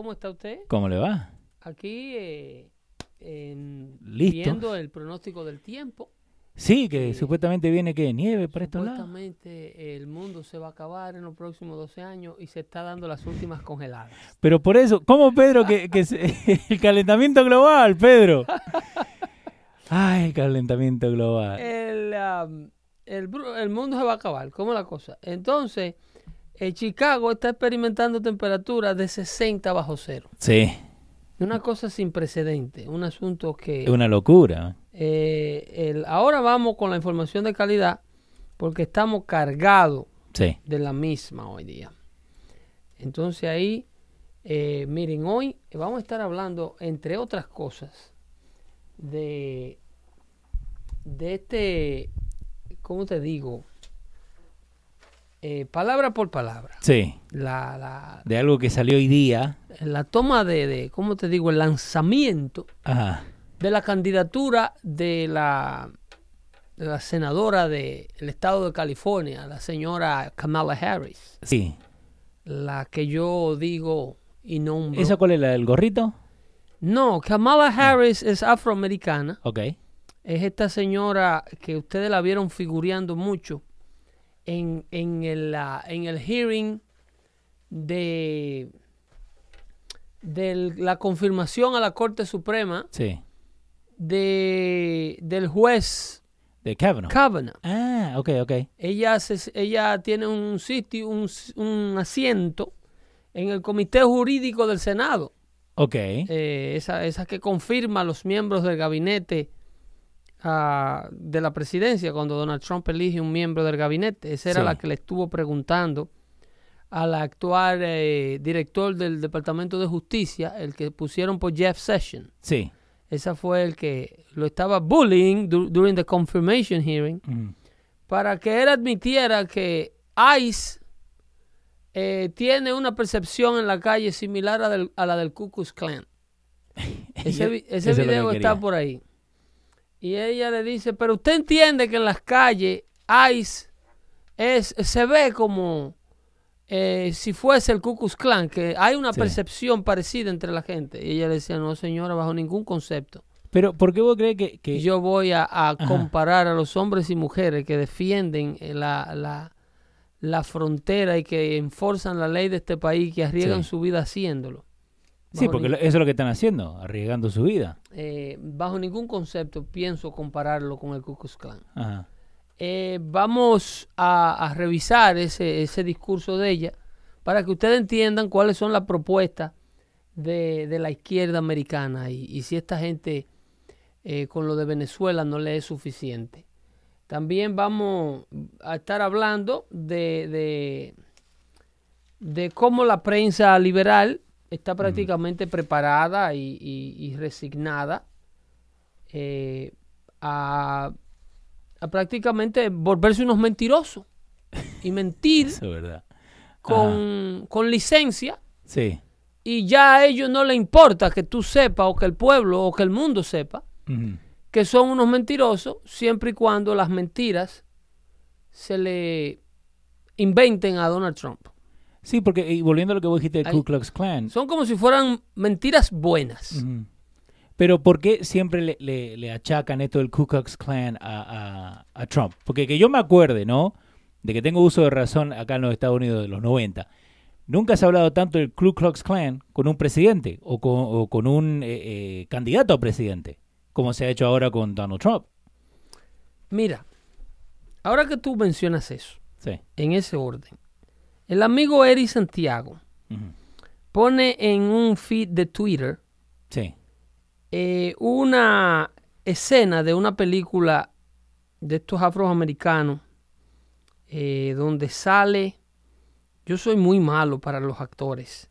¿Cómo está usted? ¿Cómo le va? Aquí eh, en- Listo. viendo el pronóstico del tiempo. Sí, que Eh, supuestamente viene que nieve para estos lados. Supuestamente el mundo se va a acabar en los próximos 12 años y se está dando las últimas congeladas. Pero por eso, ¿cómo Pedro que, que se- el calentamiento global, Pedro? Ay, el calentamiento global. El, am, el, el mundo se va a acabar. ¿Cómo la cosa? Entonces, eh, Chicago está experimentando temperaturas de 60 bajo cero. Sí, Una cosa sin precedente. Un asunto que... es una locura. Eh, el- ahora vamos con la información de calidad porque estamos cargados Sí, de la misma hoy día. Entonces ahí, eh, miren, hoy vamos a estar hablando, entre otras cosas, de, de este, ¿cómo te digo? Eh, palabra por palabra. sí. La, la, De algo que salió hoy día. la toma de, de, ¿cómo te digo? El lanzamiento Ajá. de la candidatura de la, de la senadora del estado de California, la señora Kamala Harris, Sí. la que yo digo y nombro. ¿Esa cuál es la del gorrito? No, Kamala Harris es afroamericana. Ok. Es esta señora que ustedes la vieron figureando mucho en, en, el, ah, en el hearing de, de la confirmación a la Corte Suprema Sí. de, del juez De Kavanaugh. Kavanaugh. ah, ok, ok. Ella, se- ella tiene un sitio, un, un asiento en el Comité Jurídico del Senado. Ok. Eh, esa, esa que confirma a los miembros del gabinete ah, de la presidencia cuando Donald Trump elige un miembro del gabinete. Esa era Sí. la que le estuvo preguntando al actual eh, director del Departamento de Justicia, el que pusieron por Jeff Sessions. Sí. Esa fue el que lo estaba bullying du- during the confirmation hearing Ujú. para que él admitiera que ICE eh, tiene una percepción en la calle similar a, del- a la del Ku Klux Klan. Ese, es video está por ahí. Y ella le dice, pero usted entiende que en las calles ICE es, se ve como eh, si fuese el Ku Klux Klan, que hay una Sí. percepción parecida entre la gente. Y ella le decía, no señora, bajo ningún concepto. Pero, ¿por qué vos crees que, yo voy a, a comparar a los hombres y mujeres que defienden eh, la, la, la frontera y que enforzan la ley de este país, que arriesgan Sí. su vida haciéndolo. Sí, porque ni- eso es lo que están haciendo, arriesgando su vida. eh, bajo ningún concepto pienso compararlo con el Ku Klux Klan. Ajá. Eh, vamos a, a revisar ese, ese discurso de ella para que ustedes entiendan cuáles son las propuestas de, de la izquierda americana y, y si esta gente eh, con lo de Venezuela no le es suficiente. También vamos a estar hablando de, de, de cómo la prensa liberal está prácticamente preparada y, y- y resignada eh, a, a prácticamente volverse unos mentirosos y mentir Eso es verdad. con, con licencia Sí. y ya a ellos no les importa que tú sepas o que el pueblo o que el mundo sepa que son unos mentirosos siempre y cuando las mentiras se le inventen a Donald Trump. Sí, porque y volviendo a lo que vos dijiste del. Ku Klux Klan, Son como si fueran mentiras buenas. Ujú. Pero ¿por qué siempre le, le- le achacan esto del Ku Klux Klan a, a- a Trump? Porque que yo me acuerde, ¿no? De que tengo uso de razón acá en los Estados Unidos de los 90. Nunca se ha hablado tanto del Ku Klux Klan con un presidente o con, o con un eh, eh, candidato a presidente, como se ha hecho ahora con Donald Trump. Mira, ahora que tú mencionas eso, Sí. en ese orden, el amigo Eri Santiago pone en un feed de Twitter Sí. eh, una escena de una película de estos afroamericanos eh, donde sale. Yo soy muy malo para los actores.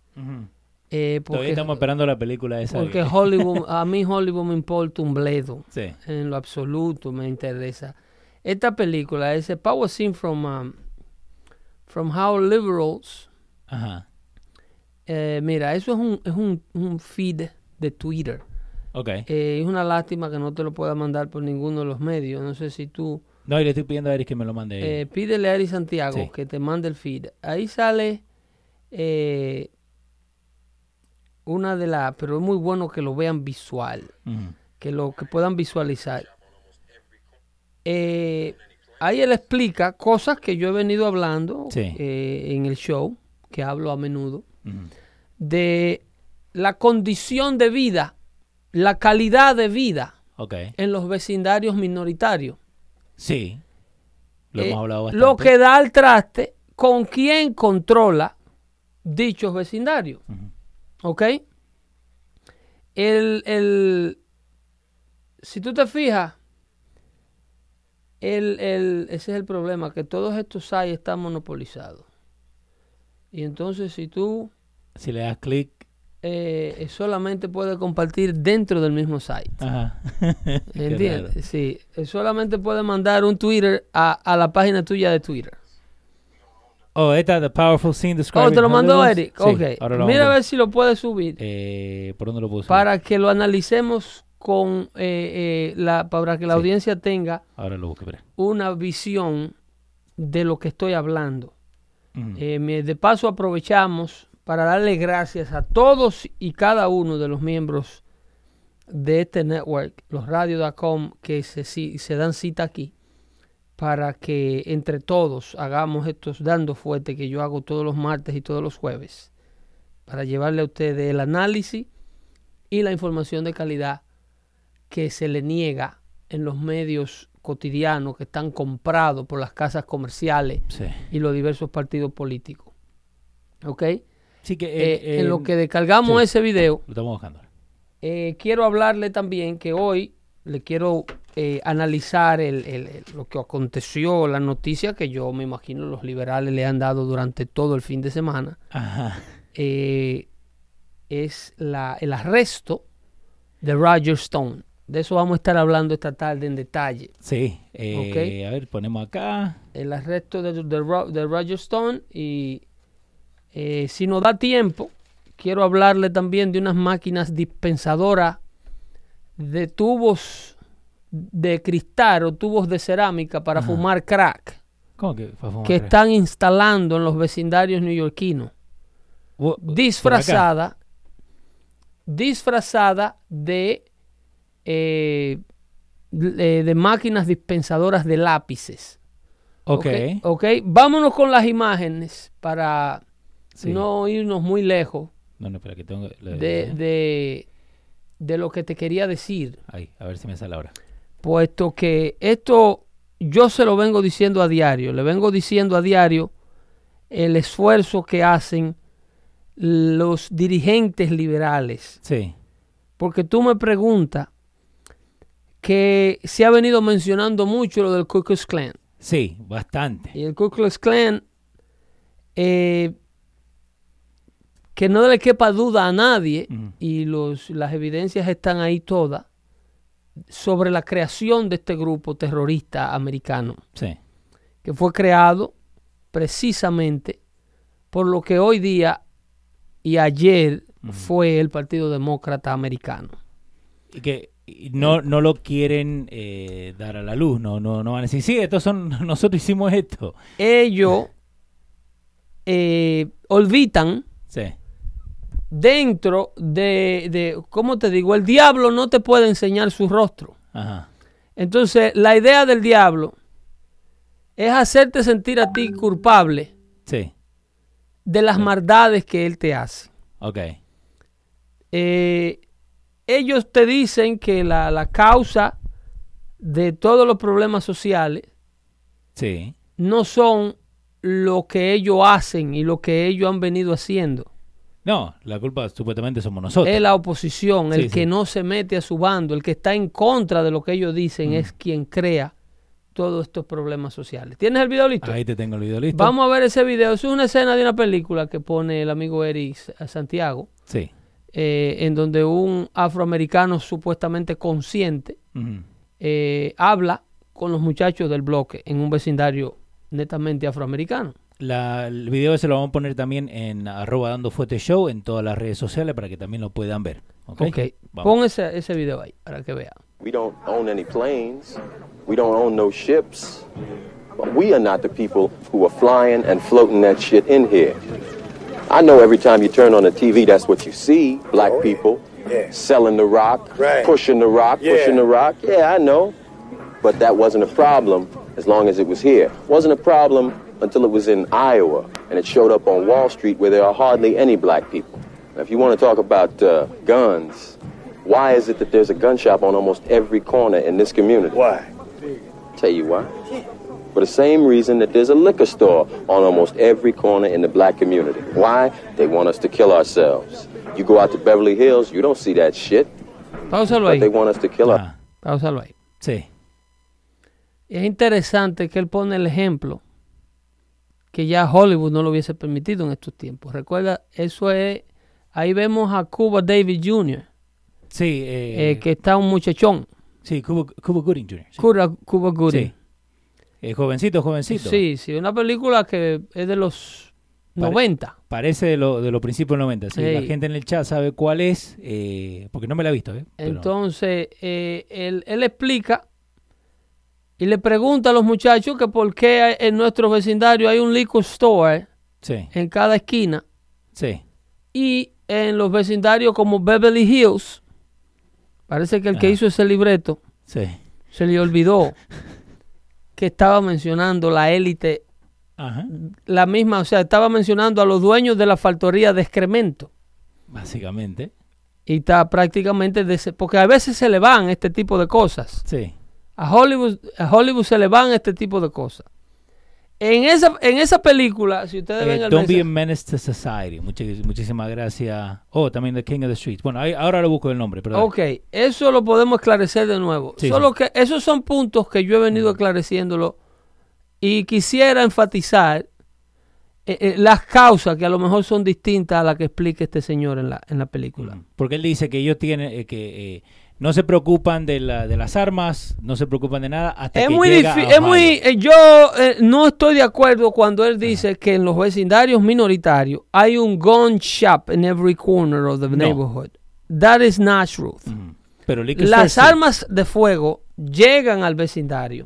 Eh, Todavía estamos esperando la película esa. porque que- Hollywood, a mí Hollywood me importa un bledo. Sí. En lo absoluto me interesa. Esta película es power scene from, um, from How Liberals. Ajá. eh, mira, eso es un, es un, un feed de Twitter. Ok. Eh, es una lástima que no te lo pueda mandar por ninguno de los medios. No sé si tú No, y le estoy pidiendo a Eris que me lo mande. eh, pídele a Ari Santiago Sí. que te mande el feed. Ahí sale eh, una de las, pero es muy bueno que lo vean visual, que lo que puedan visualizar. Eh, ahí él explica cosas que yo he venido hablando Sí. eh, en el show, que hablo a menudo, de la condición de vida, la calidad de vida en los vecindarios minoritarios. Sí. Lo Eh, hemos hablado bastante. lo que da al traste con quién controla dichos vecindarios. ¿Ok? El, el- si tú te fijas, el, el- ese es el problema, que todos estos sites están monopolizados. Y entonces si tú Si le das clic. eh, solamente puedes compartir dentro del mismo site. Ajá. ¿Entiendes? Sí, solamente puedes mandar un Twitter a, a la página tuya de Twitter. Oh, esta The Powerful Scene Describing Oh, te lo mandó. Eric. Sí, ok. Mira a ver si lo puedes subir. Eh, ¿Por dónde lo puse? para que lo analicemos con eh, eh, la para que la Sí. audiencia tenga Ahora lo una visión de lo que estoy hablando. Eh, me- de paso aprovechamos para darle gracias a todos y cada uno de los miembros de este network, los radio.com, que se, si- se dan cita aquí, para que entre todos hagamos estos dando fuerte que yo hago todos los martes y todos los jueves, para llevarle a ustedes el análisis y la información de calidad que se le niega en los medios cotidianos que están comprados por las casas comerciales Sí. y los diversos partidos políticos. ¿Ok? Sí que... Eh, eh, en eh, lo que descargamos sí. ese video, Lo estamos buscando. eh, quiero hablarle también que hoy le quiero eh, analizar el- el- el- lo que aconteció, la noticia que yo me imagino los liberales le han dado durante todo el fin de semana. Ajá. eh, es la, el arresto de Roger Stone. De eso vamos a estar hablando esta tarde en detalle. Sí. eh, A ver, ponemos acá. el arresto de, de Ro- de Roger Stone y eh, si nos da tiempo, quiero hablarle también de unas máquinas dispensadoras de tubos de cristal o tubos de cerámica para Ajá. fumar crack ¿Cómo que? fue a fumar que crack? están instalando en los vecindarios neoyorquinos, disfrazada, disfrazada de, eh, de de máquinas dispensadoras de lápices. Ok. ok. Vámonos con las imágenes para Sí. no irnos muy lejos No, no, espera, que tengo... que- de, de, de lo que te quería decir. A ver si me sale ahora. Puesto que esto yo se lo vengo diciendo a diario, le vengo diciendo a diario el esfuerzo que hacen los dirigentes liberales. Sí. Porque tú me preguntas que se ha venido mencionando mucho lo del Ku Klux Klan. Sí, bastante. Y el Ku Klux Klan, eh, que no le quepa duda a nadie, y los, las evidencias están ahí todas, sobre la creación de este grupo terrorista americano, Sí. que fue creado precisamente por lo que hoy día y ayer fue el Partido Demócrata Americano. Y que no, no lo quieren eh, dar a la luz, no, no, no van a decir, sí, estos son, nosotros hicimos esto. Ellos eh, olvidan Sí. dentro de, de, ¿cómo te digo? El diablo no te puede enseñar su rostro. Ajá. Entonces, la idea del diablo es hacerte sentir a ti culpable Sí. de las maldades que él te hace. Ok. Eh, ellos te dicen que la, la causa de todos los problemas sociales Sí. no son lo que ellos hacen y lo que ellos han venido haciendo. No, la culpa supuestamente somos nosotros. Es la oposición, el Sí, que sí. no se mete a su bando, el que está en contra de lo que ellos dicen, es quien crea todos estos problemas sociales. ¿Tienes el video listo? Ahí te tengo el video listo. Vamos a ver ese video. Es una escena de una película que pone el amigo Eric Santiago, Sí. Eh, en donde un afroamericano supuestamente consciente eh, habla con los muchachos del bloque en un vecindario netamente afroamericano. La- el video ese lo vamos a poner también en arroba dando fuerte show en todas las redes sociales para que también lo puedan ver. Ok. Ok, Vamos. pon ese, ese video ahí para que vean. We don't own any planes. We don't own no ships. But we are not the people who are flying and floating that shit in here. I know every time you turn on the TV, that's what you see. Black people Yeah. selling the rock, Right. pushing the rock, Yeah. pushing the rock. Yeah, I know. But that wasn't a problem as long as it was here. Wasn't a problem until it was in Iowa and it showed up on Wall Street where there are hardly any black people. Now, if you want to talk about uh, guns, why is it that there's a gun shop on almost every corner in this community? Why? Tell you why. For the same reason that there's a liquor store on almost every corner in the black community. Why? They want us to kill ourselves. You go out to Beverly Hills, you don't see that shit, Páusalo but ahí. they want us to kill Ah, Páusalo ahí. sí. Y es interesante que él pone el ejemplo que ya Hollywood no lo hubiese permitido en estos tiempos. Recuerda, eso es, ahí vemos a Cuba David Jr., Sí, eh, eh, que está un muchachón, sí, Cuba, Cuba Gooding Jr. Sí. Cuba, Cuba Gooding. Sí. Eh, jovencito, jovencito. Sí, sí, una película que es de los Pare- 90. Parece de, lo, de los principios 90. Sí. La gente en el chat sabe cuál es, eh, porque no me la he visto. ¿eh? Pero- Entonces, eh, él, él explica y le pregunta a los muchachos que por qué en nuestro vecindario hay un liquor store sí, en cada esquina sí. y en los vecindarios como Beverly Hills, parece que el que hizo ese libreto Sí. se le olvidó que estaba mencionando la élite, Ajá. la misma, o sea, estaba mencionando a los dueños de la factoría de excremento. Básicamente. Y está prácticamente, de porque a veces se le van este tipo de cosas. Sí. A Hollywood, a Hollywood se le van este tipo de cosas. En esa, en esa película, si ustedes Eh, ven el don't be a mensaje- menace to society. Muchis- muchísimas gracias. Oh, también The King of the Streets. Bueno, ahí- ahora lo busco el nombre. Pero Ok, eso lo podemos esclarecer de nuevo. Sí, Solo sí. que esos son puntos que yo he venido esclareciéndolo y quisiera enfatizar eh, eh, las causas que a lo mejor son distintas a las que explica este señor en la, en la película. Porque él dice que ellos tienen eh, que eh, no se preocupan de, la, de las armas, no se preocupan de nada hasta Es que muy llega a difícil, es muy, eh, yo eh, no estoy de acuerdo cuando él dice que en los vecindarios minoritarios hay un gun shop in every corner of the No. neighborhood. That is not truth. Pero Las armas de fuego llegan al vecindario.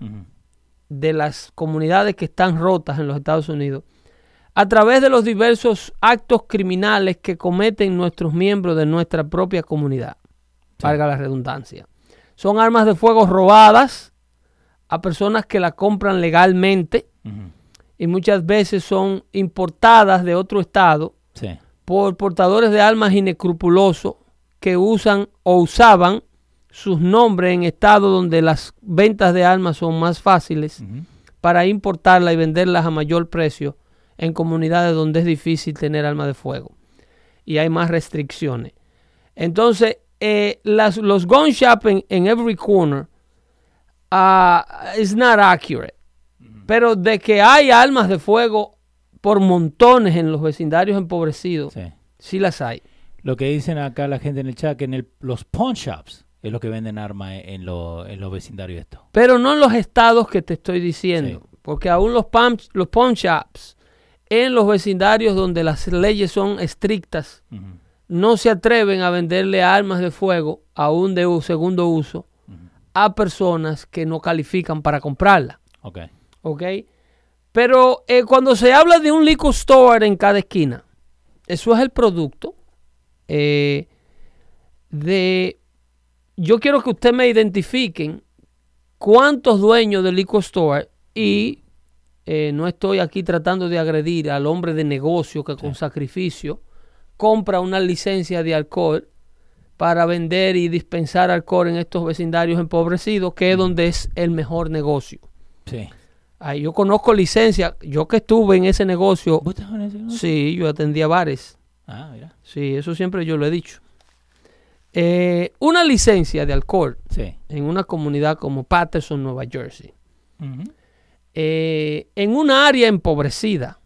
De las comunidades que están rotas en los Estados Unidos a través de los diversos actos criminales que cometen nuestros miembros de nuestra propia comunidad. Valga la redundancia. Son armas de fuego robadas a personas que la compran legalmente y muchas veces son importadas de otro estado Sí. por portadores de armas inescrupulosos que usan o usaban sus nombres en estados donde las ventas de armas son más fáciles para importarlas y venderlas a mayor precio en comunidades donde es difícil tener armas de fuego y hay más restricciones. Entonces, eh, las, los gun shopping en every corner ah, is not accurate. Pero de que hay armas de fuego por montones en los vecindarios empobrecidos, Sí. sí las hay. Lo que dicen acá la gente en el chat, que en el- los pawn shops es lo que venden armas en, lo- en los vecindarios estos. Pero no en los estados que te estoy diciendo. Sí. Porque aún los, pam- los pawn shops en los vecindarios donde las leyes son estrictas. No se atreven a venderle armas de fuego, aún de segundo uso, a personas que no califican para comprarla. Ok. ¿Ok? Pero eh, cuando se habla de un liquor store en cada esquina, eso es el producto eh, de... Yo quiero que ustedes me identifiquen cuántos dueños de liquor store y eh, no estoy aquí tratando de agredir al hombre de negocio que con sacrificio compra una licencia de alcohol para vender y dispensar alcohol en estos vecindarios empobrecidos, que es donde es el mejor negocio. Sí. Yo conozco licencia, yo que estuve en ese negocio, ¿Vos estás en ese negocio? sí, yo atendía bares, Ah, mira. sí, eso siempre yo lo he dicho. Eh, una licencia de alcohol Sí. en una comunidad como Patterson, Nueva Jersey, eh, en una área empobrecida,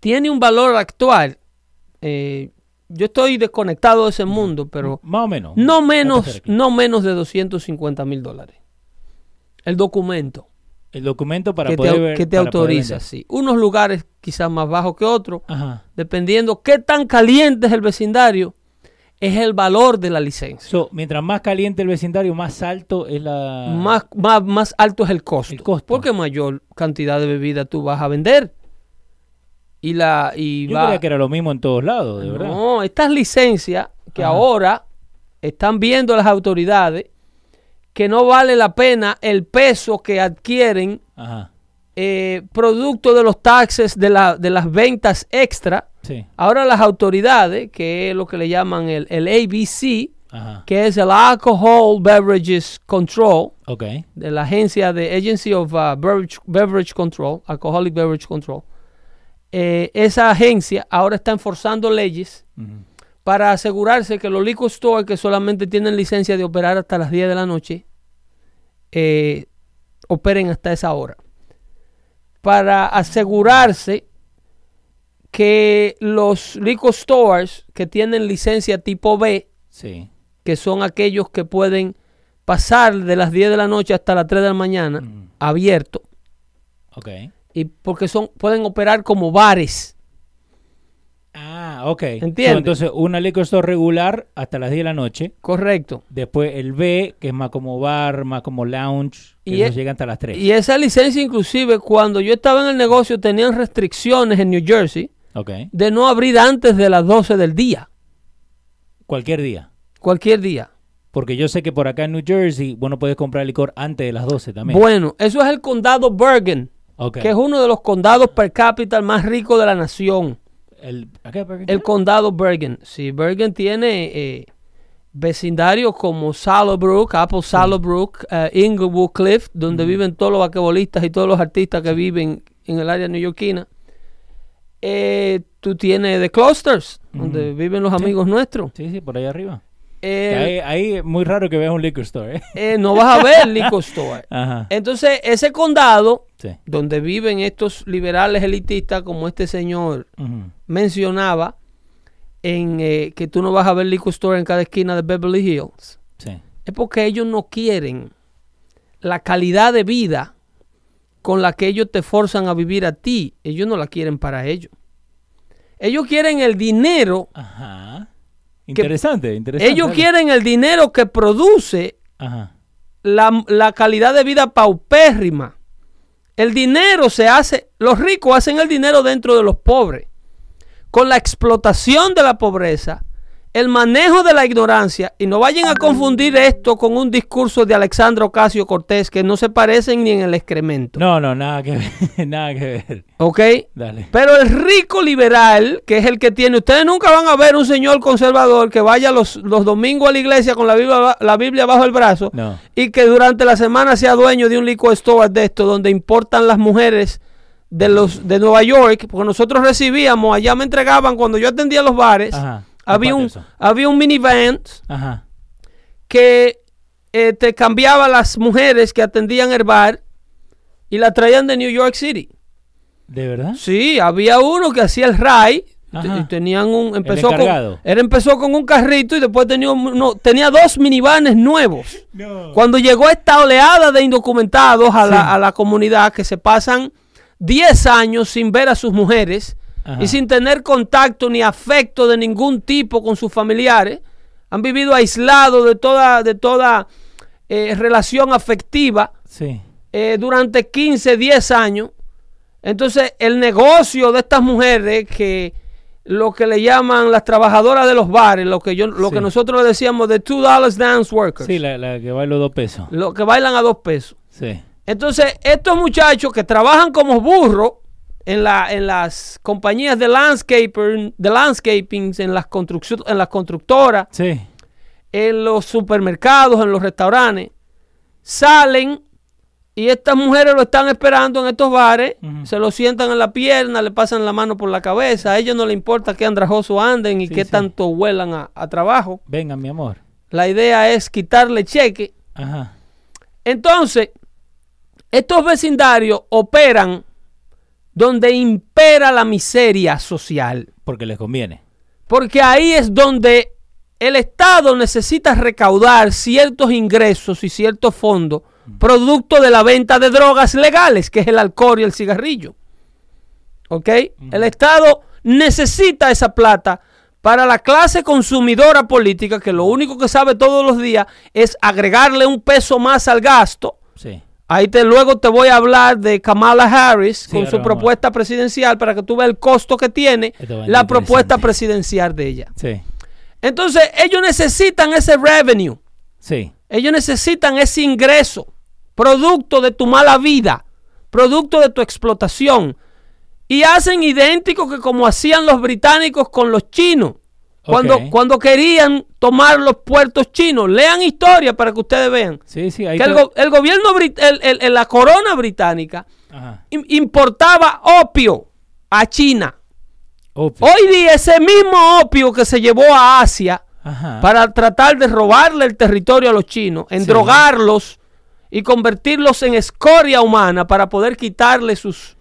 tiene un valor actual. Eh, yo estoy desconectado de ese mundo, pero Más o menos. no menos, no menos de 250 mil dólares. El documento El documento para que poder te, ver- que te autoriza, sí. Unos lugares quizás más bajos que otros, Ajá. dependiendo qué tan caliente es el vecindario, es el valor de la licencia. So, mientras más caliente el vecindario, más alto es la... Más, más, más alto es el costo, El costo. porque mayor cantidad de bebida tú vas a vender. Y la y Yo va- creía que era lo mismo en todos lados, de verdad. No, estas licencias que ahora están viendo las autoridades que no vale la pena el peso que adquieren Ajá. eh, producto de los taxes de, la, de las ventas extra. Sí. Ahora las autoridades, que es lo que le llaman el, el ABC, Ajá. que es el Alcohol Beverages Control, de la agencia de Agency of uh, Beverage, Beverage Control, Alcoholic Beverage Control, eh, esa agencia ahora está enforzando leyes para asegurarse que los liquor stores que solamente tienen licencia de operar hasta las 10 de la noche eh, operen hasta esa hora. Para asegurarse que los liquor stores que tienen licencia tipo B, Sí. que son aquellos que pueden pasar de las 10 de la noche hasta las 3 de la mañana, Mm. abierto. Y porque son, pueden operar como bares. Ah, ok. ¿Entiendes? Entonces, una liquor store regular hasta las 10 de la noche. Correcto. Después el B, que es más como bar, más como lounge, que Y esos e- llegan hasta las 3. Y esa licencia inclusive cuando yo estaba en el negocio tenían restricciones en New Jersey Ok. de no abrir antes de las 12 del día, Cualquier día. cualquier día. Porque yo sé que por acá en New Jersey, vos no puedes comprar licor antes de las 12 también. Bueno, eso es el condado Bergen, Ok. que es uno de los condados per cápita más ricos de la nación. El, acá. El condado Bergen. Sí, Bergen tiene eh, vecindarios como Sallowbrook, Apple Sallowbrook, eh, Inglewood Cliff, donde viven todos los basquetbolistas y todos los artistas que viven en el área neoyorquina. Eh, tú tienes The Clusters, donde viven los Sí. amigos nuestros. Sí, sí, por ahí arriba. Eh, ahí, ahí es muy raro que veas un liquor store, ¿eh? eh, no vas a ver liquor store. Ajá. Entonces, ese condado, Sí. donde viven estos liberales elitistas, como este señor mencionaba, en eh, que tú no vas a ver liquor store en cada esquina de Beverly Hills, Sí. es porque ellos no quieren la calidad de vida con la que ellos te forzan a vivir a ti. Ellos no la quieren para ellos. Ellos quieren el dinero. Ajá. Interesante, interesante. Ellos quieren el dinero que produce Ajá. la, la calidad de vida paupérrima. El dinero se hace, los ricos hacen el dinero dentro de los pobres. Con la explotación de la pobreza, el manejo de la ignorancia, y no vayan a confundir esto con un discurso de Alexandra Ocasio Cortés que no se parecen ni en el excremento. No, no, nada que ver. nada que ver. ¿Ok? Dale. Pero el rico liberal, que es el que tiene, ustedes nunca van a ver un señor conservador que vaya los, los domingos a la iglesia con la Biblia, la Biblia bajo el brazo No. y que durante la semana sea dueño de un liquor store de esto donde importan las mujeres de los de Nueva York, porque nosotros recibíamos, allá me entregaban cuando yo atendía los bares, Ajá. Había un había un minivan Ajá. que eh, te cambiaba las mujeres que atendían el bar y la traían de New York City. ¿De verdad? Sí, había uno que hacía el RAI. Ajá. Y tenían un empezó con él empezó con un carrito y después tenía un- no, tenía dos minivanes nuevos. No. Cuando llegó esta oleada de indocumentados a, Sí. la, a la comunidad que se pasan 10 años sin ver a sus mujeres Ajá. y sin tener contacto ni afecto de ningún tipo con sus familiares, han vivido aislados de toda, de toda eh, relación afectiva Sí. eh, durante 15, 10 años. Entonces, el negocio de estas mujeres que lo que le llaman las trabajadoras de los bares, lo que yo lo Sí. que nosotros le decíamos de two dollars dance workers, Sí, la, la que vale dos pesos. lo que bailan a dos pesos. Sí. Entonces, estos muchachos que trabajan como burros en, la, en las compañías de landscaping, de landscaping en las, en las constructoras, Sí. en los supermercados, en los restaurantes, salen y estas mujeres lo están esperando en estos bares, se lo sientan en la pierna, le pasan la mano por la cabeza, a ellos no les importa qué andrajoso anden y Sí, qué sí. tanto huelan a, a trabajo. Venga, mi amor. La idea es quitarle cheque. Ajá. Entonces, estos vecindarios operan donde impera la miseria social. Porque les conviene. Porque ahí es donde el Estado necesita recaudar ciertos ingresos y ciertos fondos producto de la venta de drogas legales, que es el alcohol y el cigarrillo. ¿Ok? El Estado necesita esa plata para la clase consumidora política, que lo único que sabe todos los días es agregarle un peso más al gasto, Sí. Ahí te, luego te voy a hablar de Kamala Harris Sí, con su vamos. propuesta presidencial para que tú veas el costo que tiene la propuesta presidencial de ella. Sí, Entonces, ellos necesitan ese revenue. sí. Ellos necesitan ese ingreso, producto de tu mala vida, producto de tu explotación. Y hacen idéntico que como hacían los británicos con los chinos. Cuando, cuando querían tomar los puertos chinos. Lean historia para que ustedes vean. Sí, sí, ahí Que el, go- el gobierno, el- la corona británica Ajá. importaba opio a China. Opio. Hoy día ese mismo opio que se llevó a Asia Ajá. para tratar de robarle el territorio a los chinos, en Sí. drogarlos y convertirlos en escoria humana para poder quitarle sus,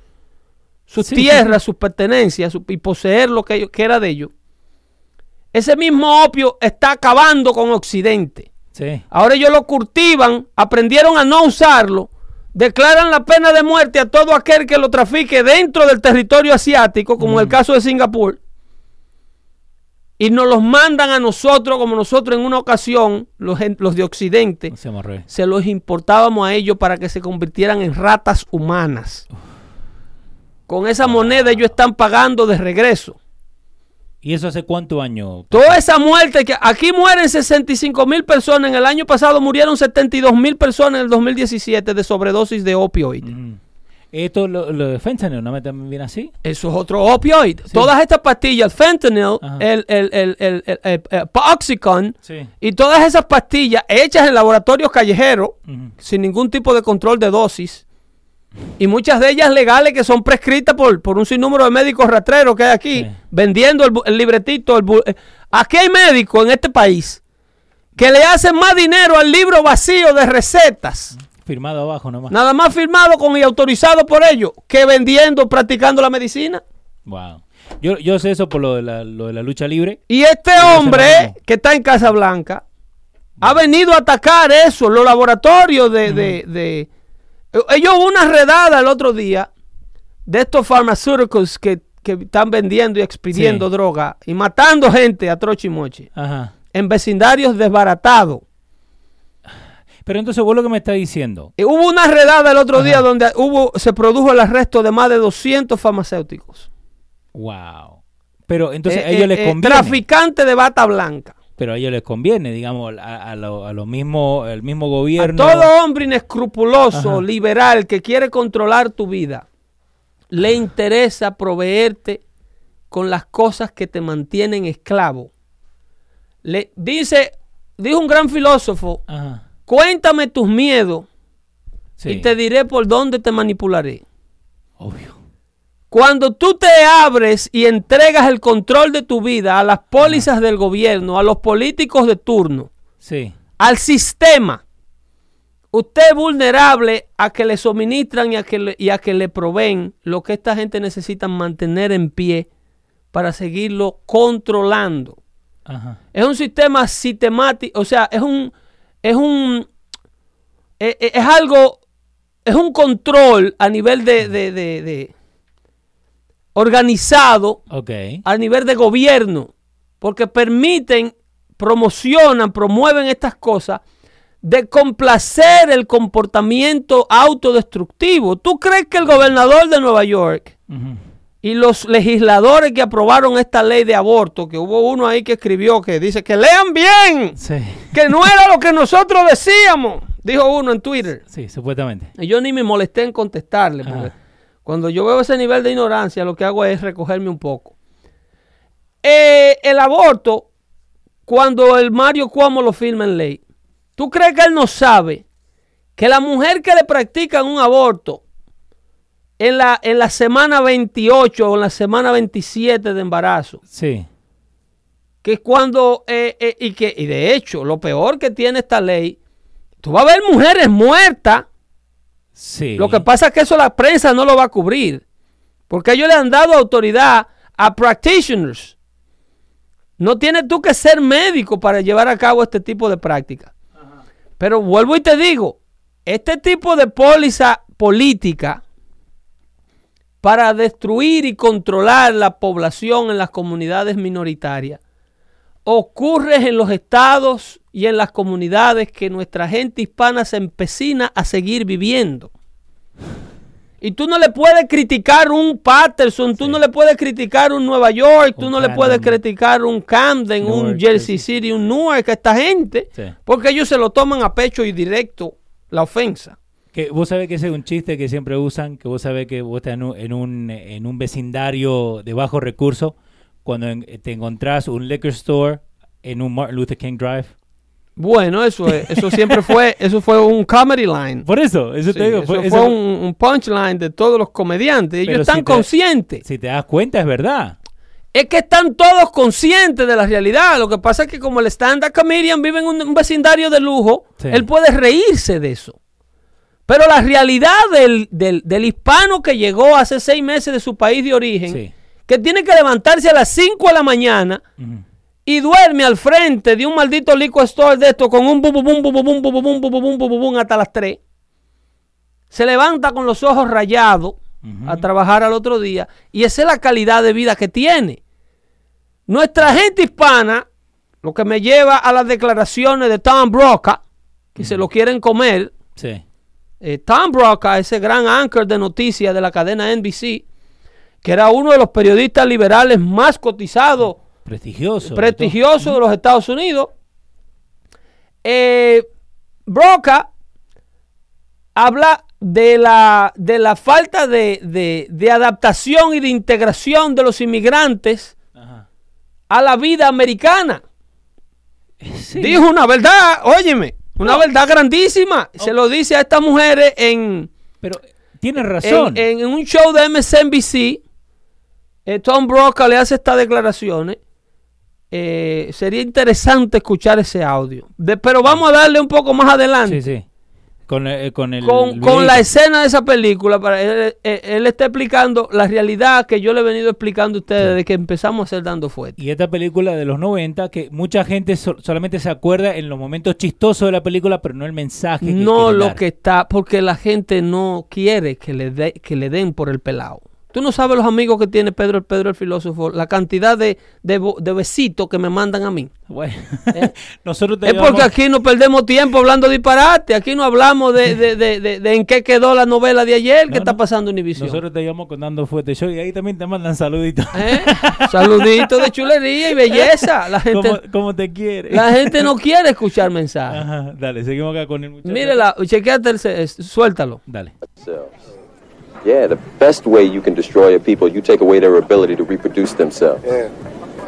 sus Sí, tierras, sus pertenencias su- y poseer lo que, que era de ellos. Ese mismo opio está acabando con Occidente. Sí. Ahora ellos lo cultivan, aprendieron a no usarlo, declaran la pena de muerte a todo aquel que lo trafique dentro del territorio asiático, como en el caso de Singapur, y nos los mandan a nosotros, como nosotros en una ocasión, los, de Occidente, se los importábamos a ellos para que se convirtieran en ratas humanas. Con esa moneda ellos están pagando de regreso. ¿Y eso hace cuánto año? Toda esa muerte que aquí mueren 65 mil personas, en el año pasado murieron 72 mil personas en el 2017 de sobredosis de opioide. Mm. Esto lo, lo de fentanyl, ¿no me también así? Eso es otro opioide. Todas estas pastillas, el fentanyl, el, el, el, el, el- el- el Paxicon Sí. y todas esas pastillas hechas en laboratorios callejeros, sin ningún tipo de control de dosis, y muchas de ellas legales que son prescritas por, por un sinnúmero de médicos rastreros que hay aquí, Sí. vendiendo el, el libretito. el eh, aquí hay médicos en este país que le hacen más dinero al libro vacío de recetas, Firmado abajo nomás. nada más firmado con y autorizado por ellos, que vendiendo, practicando la medicina. Wow. Yo, yo sé eso por lo de la, lo de la lucha libre. Y este hombre que está en Casablanca ha venido a atacar eso, los laboratorios de... de- de- ellos hubo una redada el otro día de estos pharmaceuticals que, que están vendiendo y expidiendo Sí. droga y matando gente a troche y moche Ajá. en vecindarios desbaratados. Pero entonces vos lo que me estás diciendo. Y hubo una redada el otro Ajá. día donde hubo, se produjo el arresto de más de 200 farmacéuticos. Wow. Pero entonces Eh, a ellos eh, les eh, conviene. traficante de bata blanca. Pero a ellos les conviene, digamos, a, a lo, a lo mismo, el mismo A gobierno. todo hombre inescrupuloso, Ajá. liberal, que quiere controlar tu vida, le interesa proveerte con las cosas que te mantienen esclavo. Le dice, dijo un gran filósofo, Ajá. cuéntame tus miedos Sí. y te diré por dónde te manipularé. Obvio. Cuando tú te abres y entregas el control de tu vida a las pólizas del gobierno, a los políticos de turno, Sí. al sistema, usted es vulnerable a que le suministran y a que le, y a que le proveen lo que esta gente necesita mantener en pie para seguirlo controlando. Ajá. Es un sistema sistemático, o sea, es un, es un, es, es- es algo, es un control a nivel de, de- de- de organizado Ok. a nivel de gobierno, porque permiten, promocionan, promueven estas cosas de complacer el comportamiento autodestructivo. ¿Tú crees que el gobernador de Nueva York y los legisladores que aprobaron esta ley de aborto, que hubo uno ahí que escribió que dice que lean bien, Sí. que no era lo que nosotros decíamos, dijo uno en Twitter. Sí, supuestamente. Y yo ni me molesté en contestarle, porque. Cuando yo veo ese nivel de ignorancia, lo que hago es recogerme un poco. Eh, el aborto, cuando el Mario Cuomo lo firma en ley, ¿tú crees que él no sabe que la mujer que le practican un aborto en la, en la semana 28 o en la semana 27 de embarazo, Sí. que es cuando, eh, eh, y que, y de hecho, lo peor que tiene esta ley, tú vas a ver mujeres muertas Sí. lo que pasa es que eso la prensa no lo va a cubrir. Porque ellos le han dado autoridad a practitioners. No tienes tú que ser médico para llevar a cabo este tipo de práctica. Pero vuelvo y te digo, este tipo de póliza política para destruir y controlar la población en las comunidades minoritarias ocurre en los estados y en las comunidades que nuestra gente hispana se empecina a seguir viviendo. Y tú no le puedes criticar un Patterson, tú no le puedes criticar un Nueva York, tú Un no le puedes criticar un Camden, un Newark, Jersey sí, City, un Newark, a esta gente, Sí. porque ellos se lo toman a pecho y directo la ofensa. Que vos sabés que ese es un chiste que siempre usan, que vos sabés que vos estás en un, en un, en un vecindario de bajos recursos, cuando en- te encontrás un liquor store en un Martin Luther King Drive. Bueno, eso es- eso siempre fue, eso fue un comedy line. Por eso, eso Sí, te digo. eso fue- fue, eso- un, un punchline de todos los comediantes. Ellos están si te- conscientes. Si te das cuenta, es verdad. Es que están todos conscientes de la realidad. Lo que pasa es que como el stand-up comedian vive en un, un vecindario de lujo, Sí. él puede reírse de eso. Pero la realidad del, del- del hispano que llegó hace seis meses de su país de origen, Sí. que tiene que levantarse a las 5 de la mañana. Y duerme al frente de un maldito liquor store de esto con un bum bum bum bum bum bum bum bum bum bum bum bum bum hasta las 3. Se levanta con los ojos rayados a trabajar al otro día y esa es la calidad de vida que tiene. Nuestra gente hispana, lo que me lleva a las declaraciones de Tom Brokaw, que se lo quieren comer, Sí. eh, Tom Brokaw, ese gran anchor de noticias de la cadena NBC, que era uno de los periodistas liberales más cotizados Prestigioso. prestigioso de los Estados Unidos. Eh, Broca habla de la, de la falta de, de- de adaptación y de integración de los inmigrantes Ajá. a la vida americana. Sí. Dijo una verdad, óyeme, una verdad grandísima. Se lo dice a estas mujeres en, Pero tienes razón. en, en un show de MSNBC, eh, Tom Brokaw le hace estas declaraciones. Eh, sería interesante escuchar ese audio. De- pero vamos a darle un poco más adelante. sí, sí. Con, eh, con el. Con, con la escena de esa película, para él, él- él está explicando la realidad que yo le he venido explicando a ustedes desde que empezamos a hacer Dando Fuerte. Y esta película de los 90, que mucha gente so- solamente se acuerda en los momentos chistosos de la película, pero no el mensaje. Que No lo dar. que está, porque la gente no quiere que le, dé- que le den por el pelado. Tú no sabes los amigos que tiene Pedro el Pedro el filósofo, la cantidad de, de, de besitos que me mandan a mí. Bueno, ¿Eh? nosotros te Es porque aquí no perdemos tiempo hablando disparate. Aquí no hablamos de, de, de, de- de en qué quedó la novela de ayer No, que está pasando en Univision. Nosotros te llevamos con Dando Fuerte Show y ahí también te mandan saluditos. ¿Eh? Saluditos de chulería y belleza. La gente, ¿Cómo, cómo te quiere? la gente no quiere escuchar mensajes. Ajá, dale, seguimos acá con el muchacho. Mírela, chequeate, el, se- suéltalo. Dale. Yeah, the best way you can destroy a people, you take away their ability to reproduce themselves.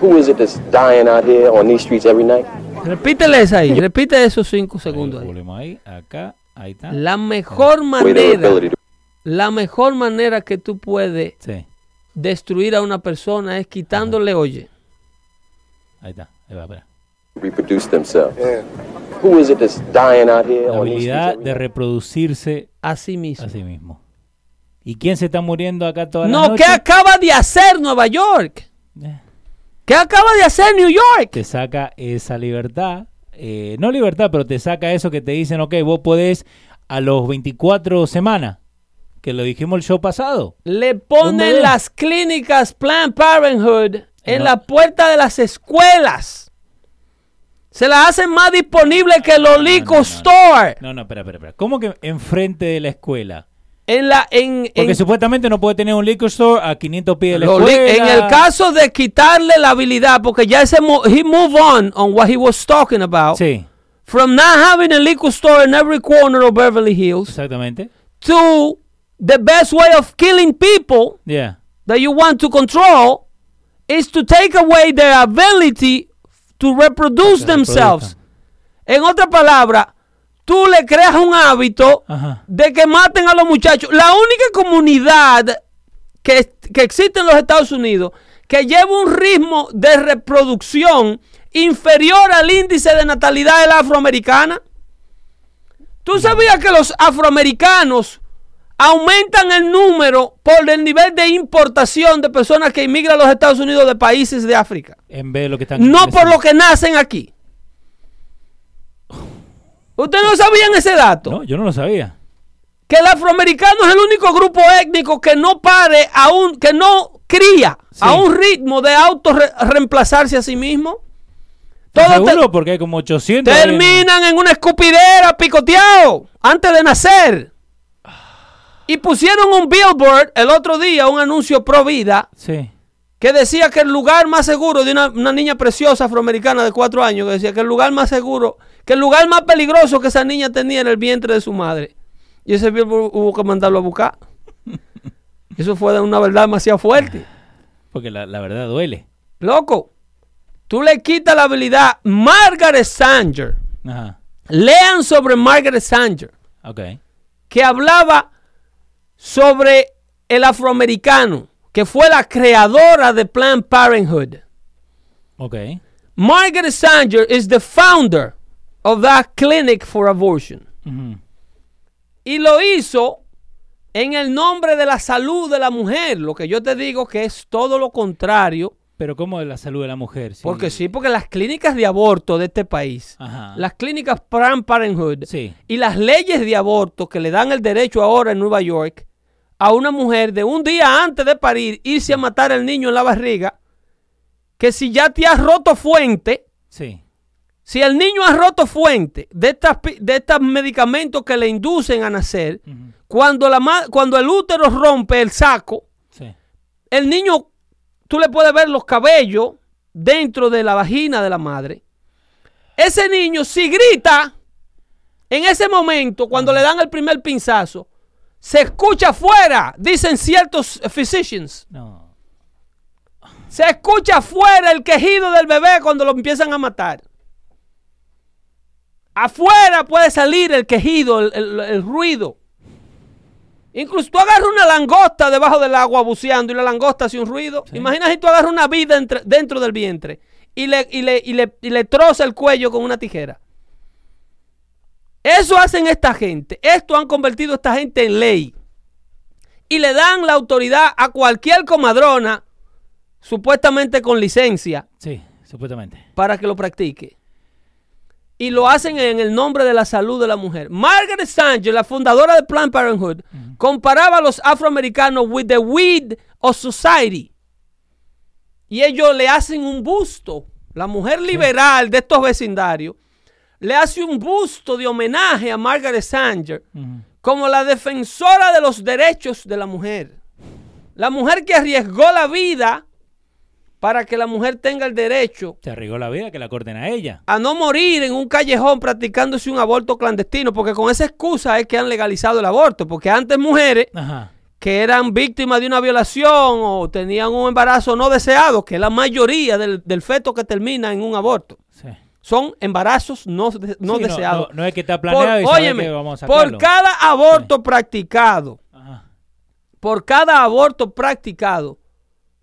Who is it that's dying out here on these streets every night? Ahí. Repite esos cinco segundos ahí. Volvemos ahí, acá, ahí está. La mejor manera, la mejor manera que tú puedes Sí, destruir a una persona es quitándole, oye, ahí está. Ahí va, espera. reproduce themselves. Who is it that's dying out here La on these streets habilidad de reproducirse a sí mismo. a sí mismo. ¿Y quién se está muriendo acá toda la No, noche? ¿qué acaba de hacer Nueva York? Eh, ¿Qué acaba de hacer New York? Te saca esa libertad. eh, no libertad, pero te saca eso que te dicen, ok, vos podés a los 24 semanas, que lo dijimos el show pasado. Le ponen las clínicas Planned Parenthood en No. la puerta de las escuelas. Se las hacen más disponibles que los no, no. store. No, no, espera, espera, espera. ¿Cómo que enfrente de la escuela? En la, en, Porque en- supuestamente no puede tener un liquor store a 500 pies de la escuela. en el caso de quitarle la habilidad, porque ya ese he move on on what he was talking about, Sí, from not having a liquor store in every corner of Beverly Hills exactamente. to the best way of killing people Yeah. that you want to control is to take away their ability to reproduce se themselves. En otra palabra, tú le creas un hábito Ajá. de que maten a los muchachos. La única comunidad que, que existe en los Estados Unidos que lleva un ritmo de reproducción inferior al índice de natalidad de la afroamericana. ¿Tú sabías que los afroamericanos aumentan el número por el nivel de importación de personas que inmigran a los Estados Unidos de países de África? En vez de lo que están No por lo que nacen aquí. ¿Ustedes no sabían ese dato? No, yo no lo sabía. que el afroamericano es el único grupo étnico que no pare a un, que no cría Sí. a un ritmo de auto reemplazarse a sí mismo. Todos te- Seguro porque hay como 800. terminan en una escupidera picoteado antes de nacer. Y pusieron un billboard el otro día, un anuncio pro vida, Sí. Que decía que el lugar más seguro de una, una niña preciosa afroamericana de cuatro años, que decía que el lugar más seguro, que el lugar más peligroso que esa niña tenía era el vientre de su madre. Y ese billboard hubo que mandarlo a buscar. Eso fue una verdad demasiado fuerte. Porque la, la verdad duele. Loco, tú le quitas la habilidad. Margaret Sanger. Ajá. Lean sobre Margaret Sanger, Ok. que hablaba sobre el afroamericano, que fue la creadora de Planned Parenthood. Ok. Margaret Sanger is the founder of that clinic for abortion. Y lo hizo en el nombre de la salud de la mujer, lo que yo te digo que es todo lo contrario. Pero ¿cómo de la salud de la mujer? Sí. Porque sí, porque las clínicas de aborto de este país, Ajá. las clínicas Planned Parenthood Sí. y las leyes de aborto que le dan el derecho ahora en Nueva York a una mujer de un día antes de parir irse a matar al niño en la barriga, que si ya te has roto fuente, Sí. si el niño ha roto fuente de estas de estos medicamentos que le inducen a nacer, cuando, la cuando el útero rompe el saco, Sí. el niño, tú le puedes ver los cabellos dentro de la vagina de la madre. Ese niño, si grita, en ese momento, cuando le dan el primer pinzazo, se escucha afuera, dicen ciertos physicians. No. Se escucha afuera el quejido del bebé cuando lo empiezan a matar. Afuera puede salir el quejido, el, el- el ruido. Incluso tú agarras una langosta debajo del agua buceando y la langosta hace un ruido. Imagina si tú agarras una vida entre- dentro del vientre y le, y, le, y, le, y le troza el cuello con una tijera. Eso hacen esta gente. Esto han convertido a esta gente en ley. Y le dan la autoridad a cualquier comadrona, supuestamente con licencia, Sí, supuestamente. para que lo practique. Y lo hacen en el nombre de la salud de la mujer. Margaret Sanger, la fundadora de Planned Parenthood, comparaba a los afroamericanos with the weed of society. Y ellos le hacen un busto. La mujer liberal de estos vecindarios le hace un busto de homenaje a Margaret Sanger como la defensora de los derechos de la mujer. La mujer que arriesgó la vida para que la mujer tenga el derecho Se arriesgó la vida que la corten a ella. a no morir en un callejón practicándose un aborto clandestino, porque con esa excusa es que han legalizado el aborto, porque antes mujeres Ajá. que eran víctimas de una violación o tenían un embarazo no deseado, que es la mayoría del, del feto que termina en un aborto. Son embarazos no, no Sí, deseados. No, no es que está Por- planeado y sabe óyeme, que vamos a por cada aborto practicado, Ajá. por cada aborto practicado,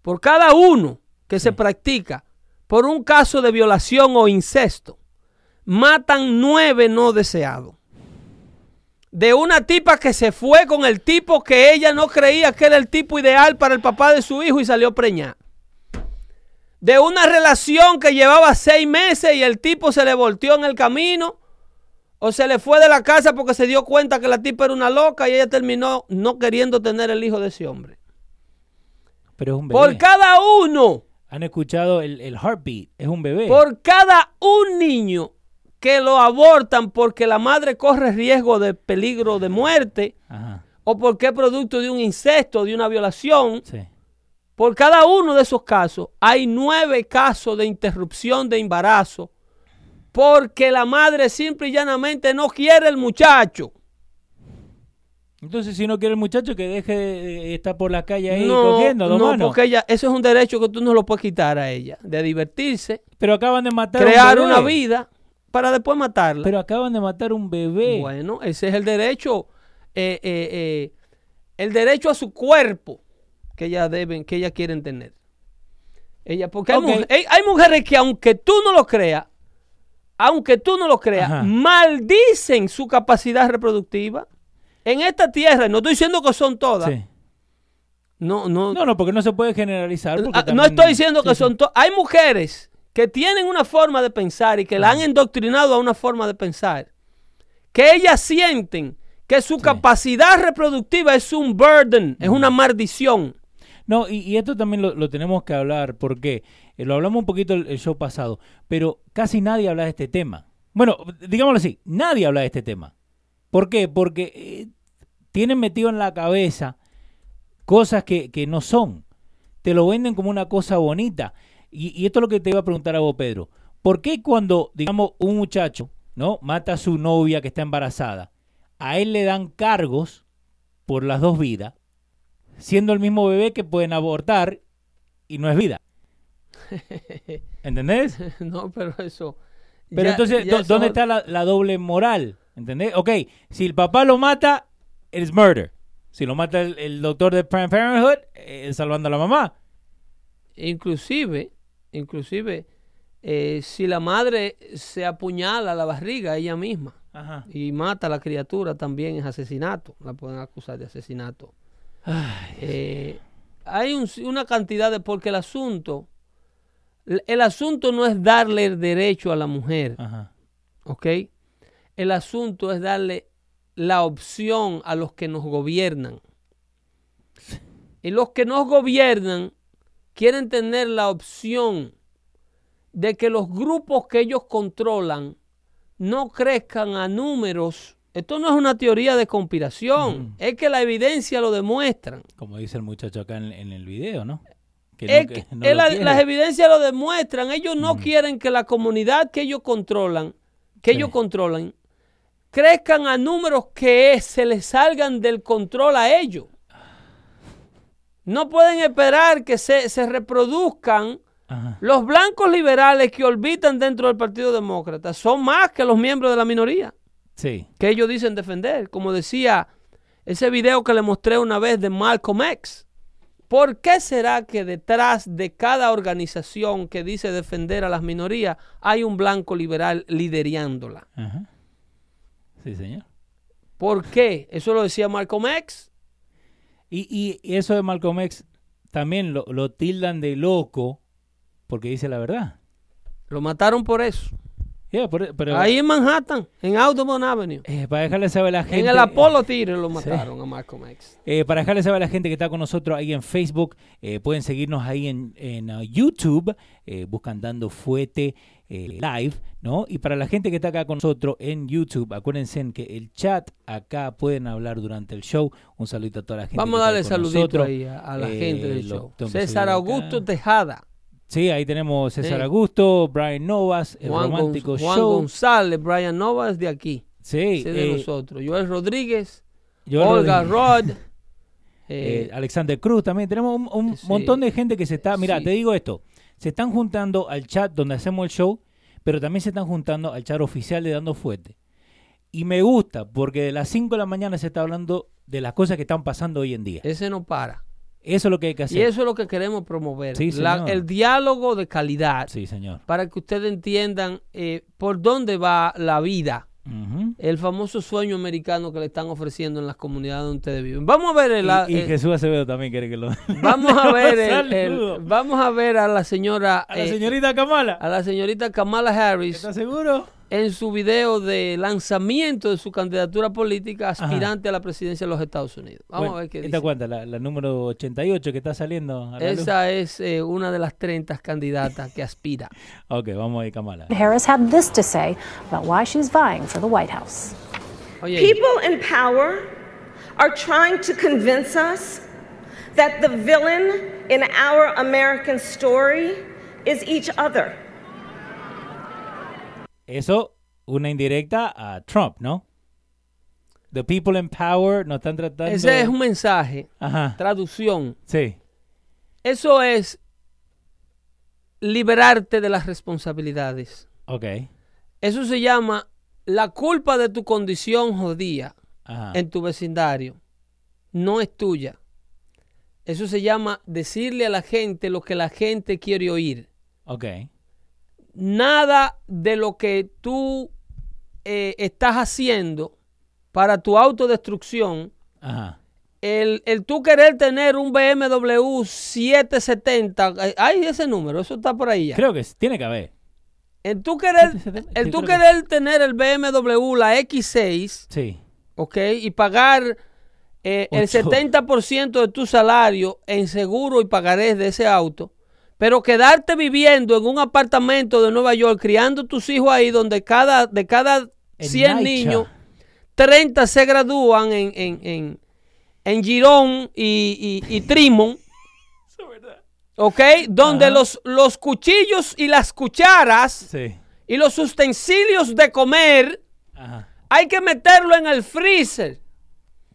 por cada uno que se practica por un caso de violación o incesto, matan nueve no deseados. De una tipa que se fue con el tipo que ella no creía que era el tipo ideal para el papá de su hijo y salió preñada. De una relación que llevaba seis meses y el tipo se le volteó en el camino o se le fue de la casa porque se dio cuenta que la tipa era una loca y ella terminó no queriendo tener el hijo de ese hombre. Pero es un bebé. Por cada uno, Han escuchado el, el heartbeat. Es un bebé. por cada un niño que lo abortan porque la madre corre riesgo de peligro de muerte Ajá. o porque es producto de un incesto, de una violación, Sí. Por cada uno de esos casos hay nueve casos de interrupción de embarazo porque la madre simple y llanamente no quiere el muchacho. Entonces, si no quiere el muchacho, que deje de, estar por la calle ahí No, cogiendo, no, manos. porque ella, eso es un derecho que tú no lo puedes quitar a ella, de divertirse, Pero acaban de matar un crear bebé. una vida para después matarla. Pero acaban de matar un bebé. Bueno, ese es el derecho, eh, eh, eh, el derecho a su cuerpo que ellas deben, que ellas quieren tener. Ella, porque hay, Ok. mujer- hay- mujeres que aunque tú no lo creas, aunque tú no lo creas, Ajá. maldicen su capacidad reproductiva. En esta tierra, no estoy diciendo que son todas, Sí. no, no, No, no, porque no se puede generalizar. Ah, no estoy diciendo que sí. son todas. Hay mujeres que tienen una forma de pensar y que la han endoctrinado a una forma de pensar. Que ellas sienten que su capacidad reproductiva es un burden, es una maldición. No, y, esto también lo, lo tenemos que hablar, porque eh, lo hablamos un poquito el, el show pasado, pero casi nadie habla de este tema. Bueno, digámoslo así, nadie habla de este tema. ¿Por qué? Porque eh, tienen metido en la cabeza cosas que, que no son. Te lo venden como una cosa bonita. Y, y esto es lo que te iba a preguntar a vos, Pedro. ¿Por qué cuando, digamos, un muchacho, ¿no? Mata a su novia que está embarazada, a él le dan cargos por las dos vidas, siendo el mismo bebé que pueden abortar y no es vida? ¿Entendés? no, pero eso. Pero ya- entonces, ya ¿dó- eso- ¿dónde está la, la doble moral? ¿Entendés? Ok, si el papá lo mata, es murder. Si lo mata el, el doctor de Planned Parenthood, eh, es salvando a la mamá. Inclusive, inclusive, eh, si la madre se apuñala la barriga ella misma Ajá. y mata a la criatura, también es asesinato. La pueden acusar de asesinato. Eh, hay un- una cantidad de... Porque el asunto... El asunto no es darle el derecho a la mujer, Ajá. ¿ok? El asunto es darle la opción a los que nos gobiernan. Y los que nos gobiernan quieren tener la opción de que los grupos que ellos controlan no crezcan a números. Esto no es una teoría de conspiración, es que la evidencia lo demuestra. Como dice el muchacho acá en, en el video, ¿no? Que no- que- la- las evidencias lo demuestran. Ellos no quieren que la comunidad que ellos controlan, que Sí. ellos controlan, crezcan a números que se les salgan del control a ellos. No pueden esperar que se, se reproduzcan Ajá. los blancos liberales que orbitan dentro del Partido Demócrata. Son más que los miembros de la minoría Sí. que ellos dicen defender. Como decía ese video que le mostré una vez de Malcolm X. ¿Por qué será que detrás de cada organización que dice defender a las minorías hay un blanco liberal liderándola? Ajá. Sí, señor. ¿Por qué? Eso lo decía Malcolm X. Y, y- y eso de Malcolm X también lo, lo tildan de loco porque dice la verdad. Lo mataron por eso. Yeah, pero Ahí en Manhattan, en Audubon Avenue. eh, para dejarle saber a la gente. En el Apollo Theater lo mataron a Malcolm X. Eh, para dejarles saber a la gente que está con nosotros ahí en Facebook, eh, pueden seguirnos ahí en, en, uh, YouTube, eh, buscan Dando Fuete Live, ¿no? Y para la gente que está acá con nosotros en YouTube, acuérdense en que el chat acá pueden hablar durante el show. Un saludito a toda la gente. Vamos a darle está con saludito nosotros. ahí a, a la gente del show. César acá. Augusto Tejada. Sí, ahí tenemos César Sí. Augusto, Brian Novas, el Juan, romántico Juan show. González, Brian Nova es de aquí. Sí, es de eh, nosotros. Joel Rodríguez, Joel Olga Rodríguez. Rod. Eh, eh, Alexander Cruz también. Tenemos un, un Sí. montón de gente que se está. Mira, Sí. te digo esto. Se están juntando al chat donde hacemos el show, pero también se están juntando al chat oficial de Dando Fuerte. Y me gusta porque de las 5 de la mañana se está hablando de las cosas que están pasando hoy en día. ese no para. Eso es lo que hay que hacer. Y eso es lo que queremos promover. Sí, La- el diálogo de calidad Sí, señor. para que ustedes entiendan eh, por dónde va la vida. El famoso sueño americano que le están ofreciendo en las comunidades donde ustedes viven. Vamos a ver el, Y, y eh, Jesús Acevedo también quiere que lo. vamos a ver el- vamos a ver a la señora A la eh, señorita Kamala. a la señorita Kamala Harris ¿Estás seguro? En su video de lanzamiento de su candidatura política aspirante a la presidencia de los Estados Unidos. Vamos Bueno, a ver qué ¿Esta dice. cuánta? La, la número 88 que está saliendo. A la luz? Esa es eh, una de las 30 candidatas que aspira. Ok, vamos a ir, Kamala. Harris had this to say about why she's vying for the White House. Oye, People in power are trying to convince us that the villain in our American story is each other. Eso, una indirecta a Trump, ¿no? The people in power no están tratando. ese es un mensaje, Ajá. traducción. Sí. Eso es liberarte de las responsabilidades. Ok. Eso se llama la culpa de tu condición jodida Ajá. en tu vecindario. No es tuya. Eso se llama decirle a la gente lo que la gente quiere oír. Ok. Nada de lo que tú eh, estás haciendo para tu autodestrucción, Ajá. el, el tú querer tener un BMW 770, eh, hay ese número, eso está por ahí ya. Creo que tiene que haber. El tú querer, 770, el tú que querer tener el BMW, la X6, Sí. ¿ok? Y pagar eh, el Ocho. 70% de tu salario en seguro y pagarés de ese auto, pero quedarte viviendo en un apartamento de Nueva York, criando tus hijos ahí, donde cada, de cada En 100 Naicha. niños, 30 se gradúan en, en, en, en Girón y, y, y Trimont. ¿Ok? Donde Ajá. los, los cuchillos y las cucharas Sí. y los utensilios de comer Ajá. hay que meterlo en el freezer.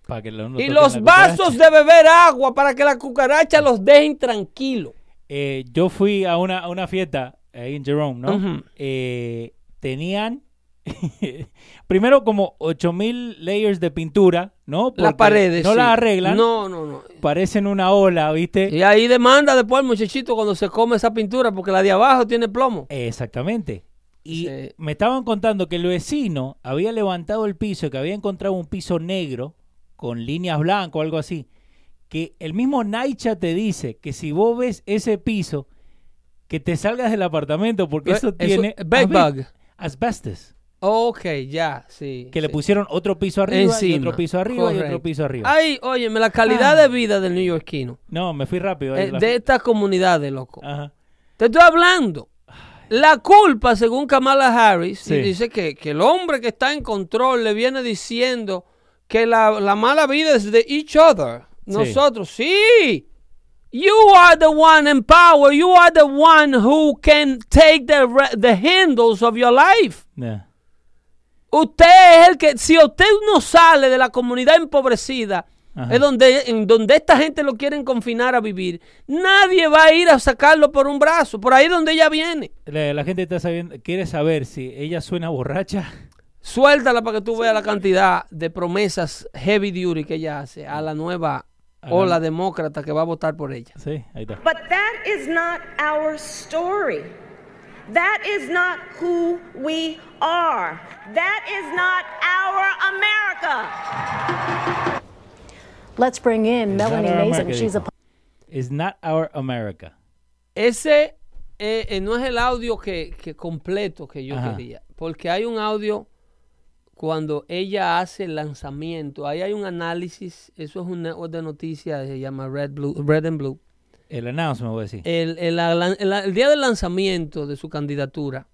Para que lo- no Y los la vasos cucaracha. de beber agua para que las cucarachas los dejen tranquilos. Eh, yo fui a una, a una fiesta ahí en Jerome, ¿no? Eh, tenían primero como 8000 layers de pintura, ¿no? Las paredes. No sí. las arreglan. No, no, no. Parecen una ola, ¿viste? Y ahí demanda después el muchachito cuando se come esa pintura porque la de abajo tiene plomo. Exactamente. Y Sí. me estaban contando que el vecino había levantado el piso, que había encontrado un piso negro con líneas blancas o algo así. Que el mismo Naicha te dice que si vos ves ese piso, que te salgas del apartamento porque Eh, eso eso- tiene bed asbe- bug. asbestos. Ok, ya, sí. Que le pusieron otro piso arriba y otro piso arriba y otro piso arriba. Ay, óyeme, la calidad Ah. de vida del neoyorquino. No, me fui rápido. eh, la- de estas comunidades, loco. Ajá. Te estoy hablando. La culpa, según Kamala Harris, Sí. dice que, que el hombre que está en control le viene diciendo que la, la mala vida es de each other. Nosotros, sí. You are the one in power. You are the one who can take the, the handles of your life. Yeah. Usted es el que, si usted no sale de la comunidad empobrecida, Ajá. es donde, en donde esta gente lo quieren confinar a vivir, nadie va a ir a sacarlo por un brazo, por ahí donde ella viene. La, la gente está sabiendo, quiere saber si ella suena borracha. Suéltala para que tú veas la cantidad de promesas heavy duty que ella hace a la nueva A la- demócrata que va a votar por ella. Sí, ahí está. But that is not our story. That is not who we are. That is not our America. Let's bring in It's Melanie Mason. She's a. It's not our America. Ese eh, eh, no es el audio que, que completo que yo Ajá. quería, porque hay un audio cuando ella hace el lanzamiento, ahí hay un análisis, eso es un network de noticias, se llama Red, Blue, Red and Blue. El announcement, voy a decir. El, el- el- día del lanzamiento de su candidatura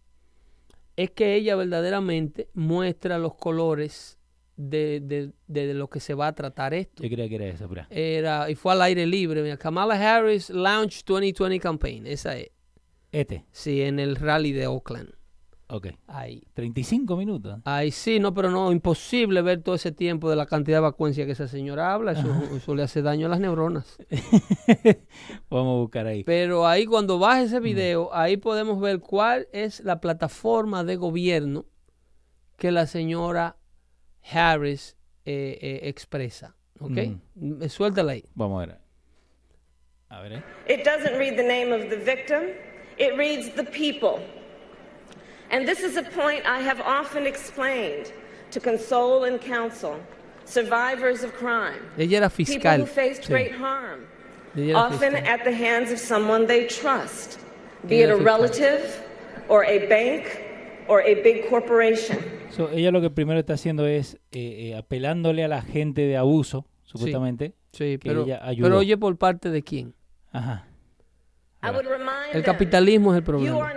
es que ella verdaderamente muestra los colores de, de- de lo que se va a tratar esto. Yo creía que era eso, pero. Era, y fue al aire libre. mira, Kamala Harris Launch 2020 Campaign. Esa es. Este. Sí, en el rally de Oakland. Ok. Ahí. 35 minutos. Ahí sí, no, pero no, imposible ver todo ese tiempo de la cantidad de vacuencia que esa señora habla. Eso, eso le hace daño a las neuronas. Vamos a buscar ahí. Pero ahí cuando baje ese video, ahí podemos ver cuál es la plataforma de gobierno que la señora Harris eh, eh, expresa. ¿Ok? Mm, Suéltala ahí. Vamos a ver. A ver, ¿eh? It doesn't read the name of the victim, it reads the people. And this is a point I have often explained to console and counsel survivors of crime, Ella era people fiscal. who faced Sí. great harm, often fiscal. at the hands of someone they trust, be Ella it a fiscal. relative or a bank or a big corporation. So, ella lo que primero está haciendo es eh, eh, apelándole a la gente de abuso, supuestamente. Sí, que pero, pero oye por parte de quién. Ajá. I would remind El capitalismo es el you problema.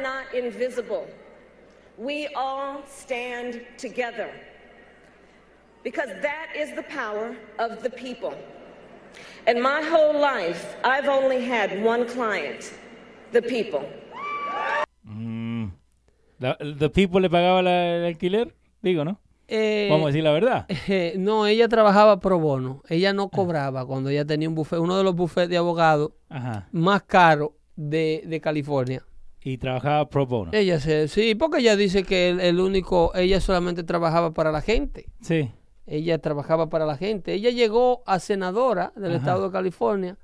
We all stand together. Because that is the power of the people. And my whole life, I've only had one client, the people. Mm. La- ¿The People le pagaba la- el alquiler? Digo, ¿no? Eh, Vamos a decir la verdad. eh, no, ella trabajaba pro bono. Ella no cobraba cuando ella tenía un buffet, uno de los buffets de abogados más caros de, de California. Y trabajaba pro bono. Ella se, sí, porque ella dice que el, el único, ella solamente trabajaba para la gente. Sí. Ella trabajaba para la gente. Ella llegó a senadora del Ajá. estado de California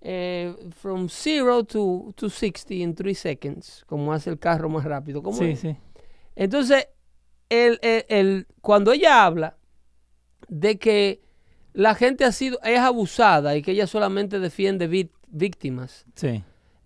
eh, from zero to, to 60 in three seconds, como hace el carro más rápido. ¿Cómo Sí, es? sí. Entonces, el, el- cuando ella habla de que la gente ha sido, es abusada y que ella solamente defiende víctimas, Sí.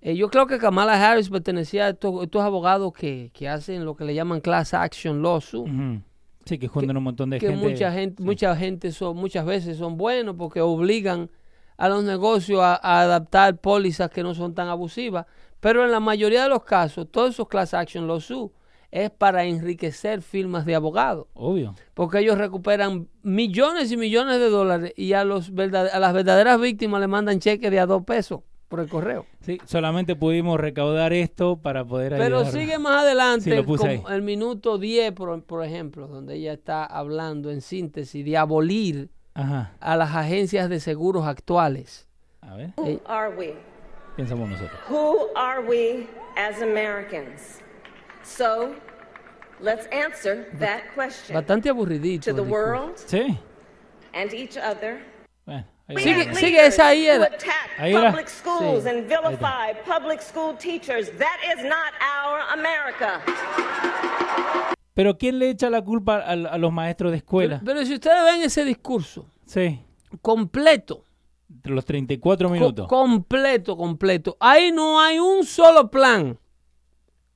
Eh, yo creo que Kamala Harris pertenecía a estos, estos abogados que, que hacen lo que le llaman class action lawsuit. Ujú. Sí, que juntan un montón de que gente. mucha gente, sí. mucha gente son, muchas veces son buenos porque obligan a los negocios a, a adaptar pólizas que no son tan abusivas. Pero en la mayoría de los casos, todos esos class action lawsuits es para enriquecer firmas de abogados. Obvio. Porque ellos recuperan millones y millones de dólares y a, los verdad- a las verdaderas víctimas le mandan cheques de a dos pesos por el correo. Sí, solamente pudimos recaudar esto para poder Pero ayudar. sigue más adelante, Sí, lo puse como ahí. el minuto 10, por, por ejemplo, donde ella está hablando en síntesis de abolir Ajá. a las agencias de seguros actuales. A ver, Who are we? pensamos nosotros. Who are we as Americans? So, let's answer that question Bastante aburridito. to el the world Sí. and each other. Bueno, ahí We va. Sigue- esa ahí Ahí era. public schools Sí. and vilify public school teachers. That is not our America. Pero ¿quién le echa la culpa a, a los maestros de escuela? pero si ustedes ven ese discurso Sí. completo, Entre los 34 co- minutos. completo, completo, ahí no hay un solo plan,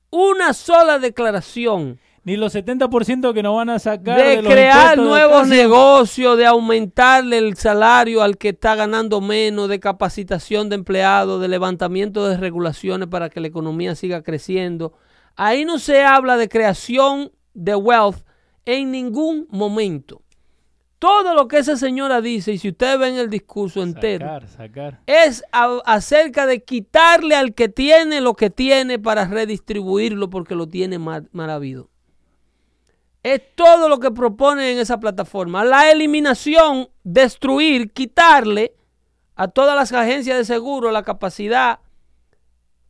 una sola declaración. Ni los 70% que nos van a sacar de, de, los crear de nuevos negocios, de aumentarle el salario al que está ganando menos, de capacitación de empleados, de levantamiento de regulaciones para que la economía siga creciendo. Ahí no se habla de creación de wealth en ningún momento. Todo lo que esa señora dice, y si ustedes ven el discurso entero, Sacar, sacar. es a- acerca de quitarle al que tiene lo que tiene para redistribuirlo porque lo tiene mal, mal habido. Es todo lo que propone en esa plataforma. La eliminación, destruir, quitarle a todas las agencias de seguro la capacidad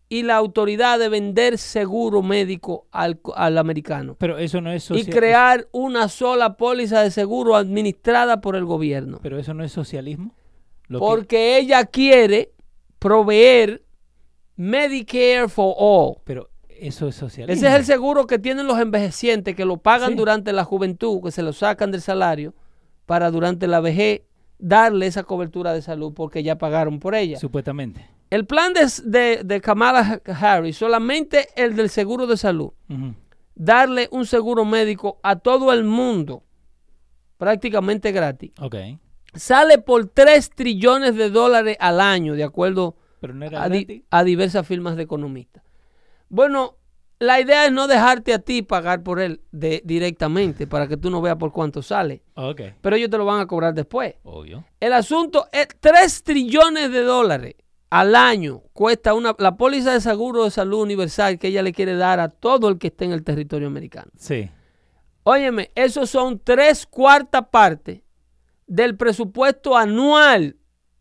y la autoridad de vender seguro médico al, al americano. Pero eso no es Y social- crear una sola póliza de seguro administrada por el gobierno. Pero eso no es socialismo. Lo que- Porque ella quiere proveer Medicare for all. pero eso es socialismo. Ese es el seguro que tienen los envejecientes, que lo pagan Sí. durante la juventud, que se lo sacan del salario, para durante la vejez darle esa cobertura de salud porque ya pagaron por ella. Supuestamente. El plan de, de- de Kamala Harris, solamente el del seguro de salud, darle un seguro médico a todo el mundo, prácticamente gratis, Ok. sale por 3 trillones de dólares al año, de acuerdo Pero no era a, di- a diversas firmas de economistas. Bueno, la idea es no dejarte a ti pagar por él de, directamente para que tú no veas por cuánto sale, Ok. pero ellos te lo van a cobrar después. Obvio. El asunto es 3 trillones de dólares al año cuesta una, la póliza de seguro de salud universal que ella le quiere dar a todo el que esté en el territorio americano. Sí. Óyeme, esos son tres cuartas partes del presupuesto anual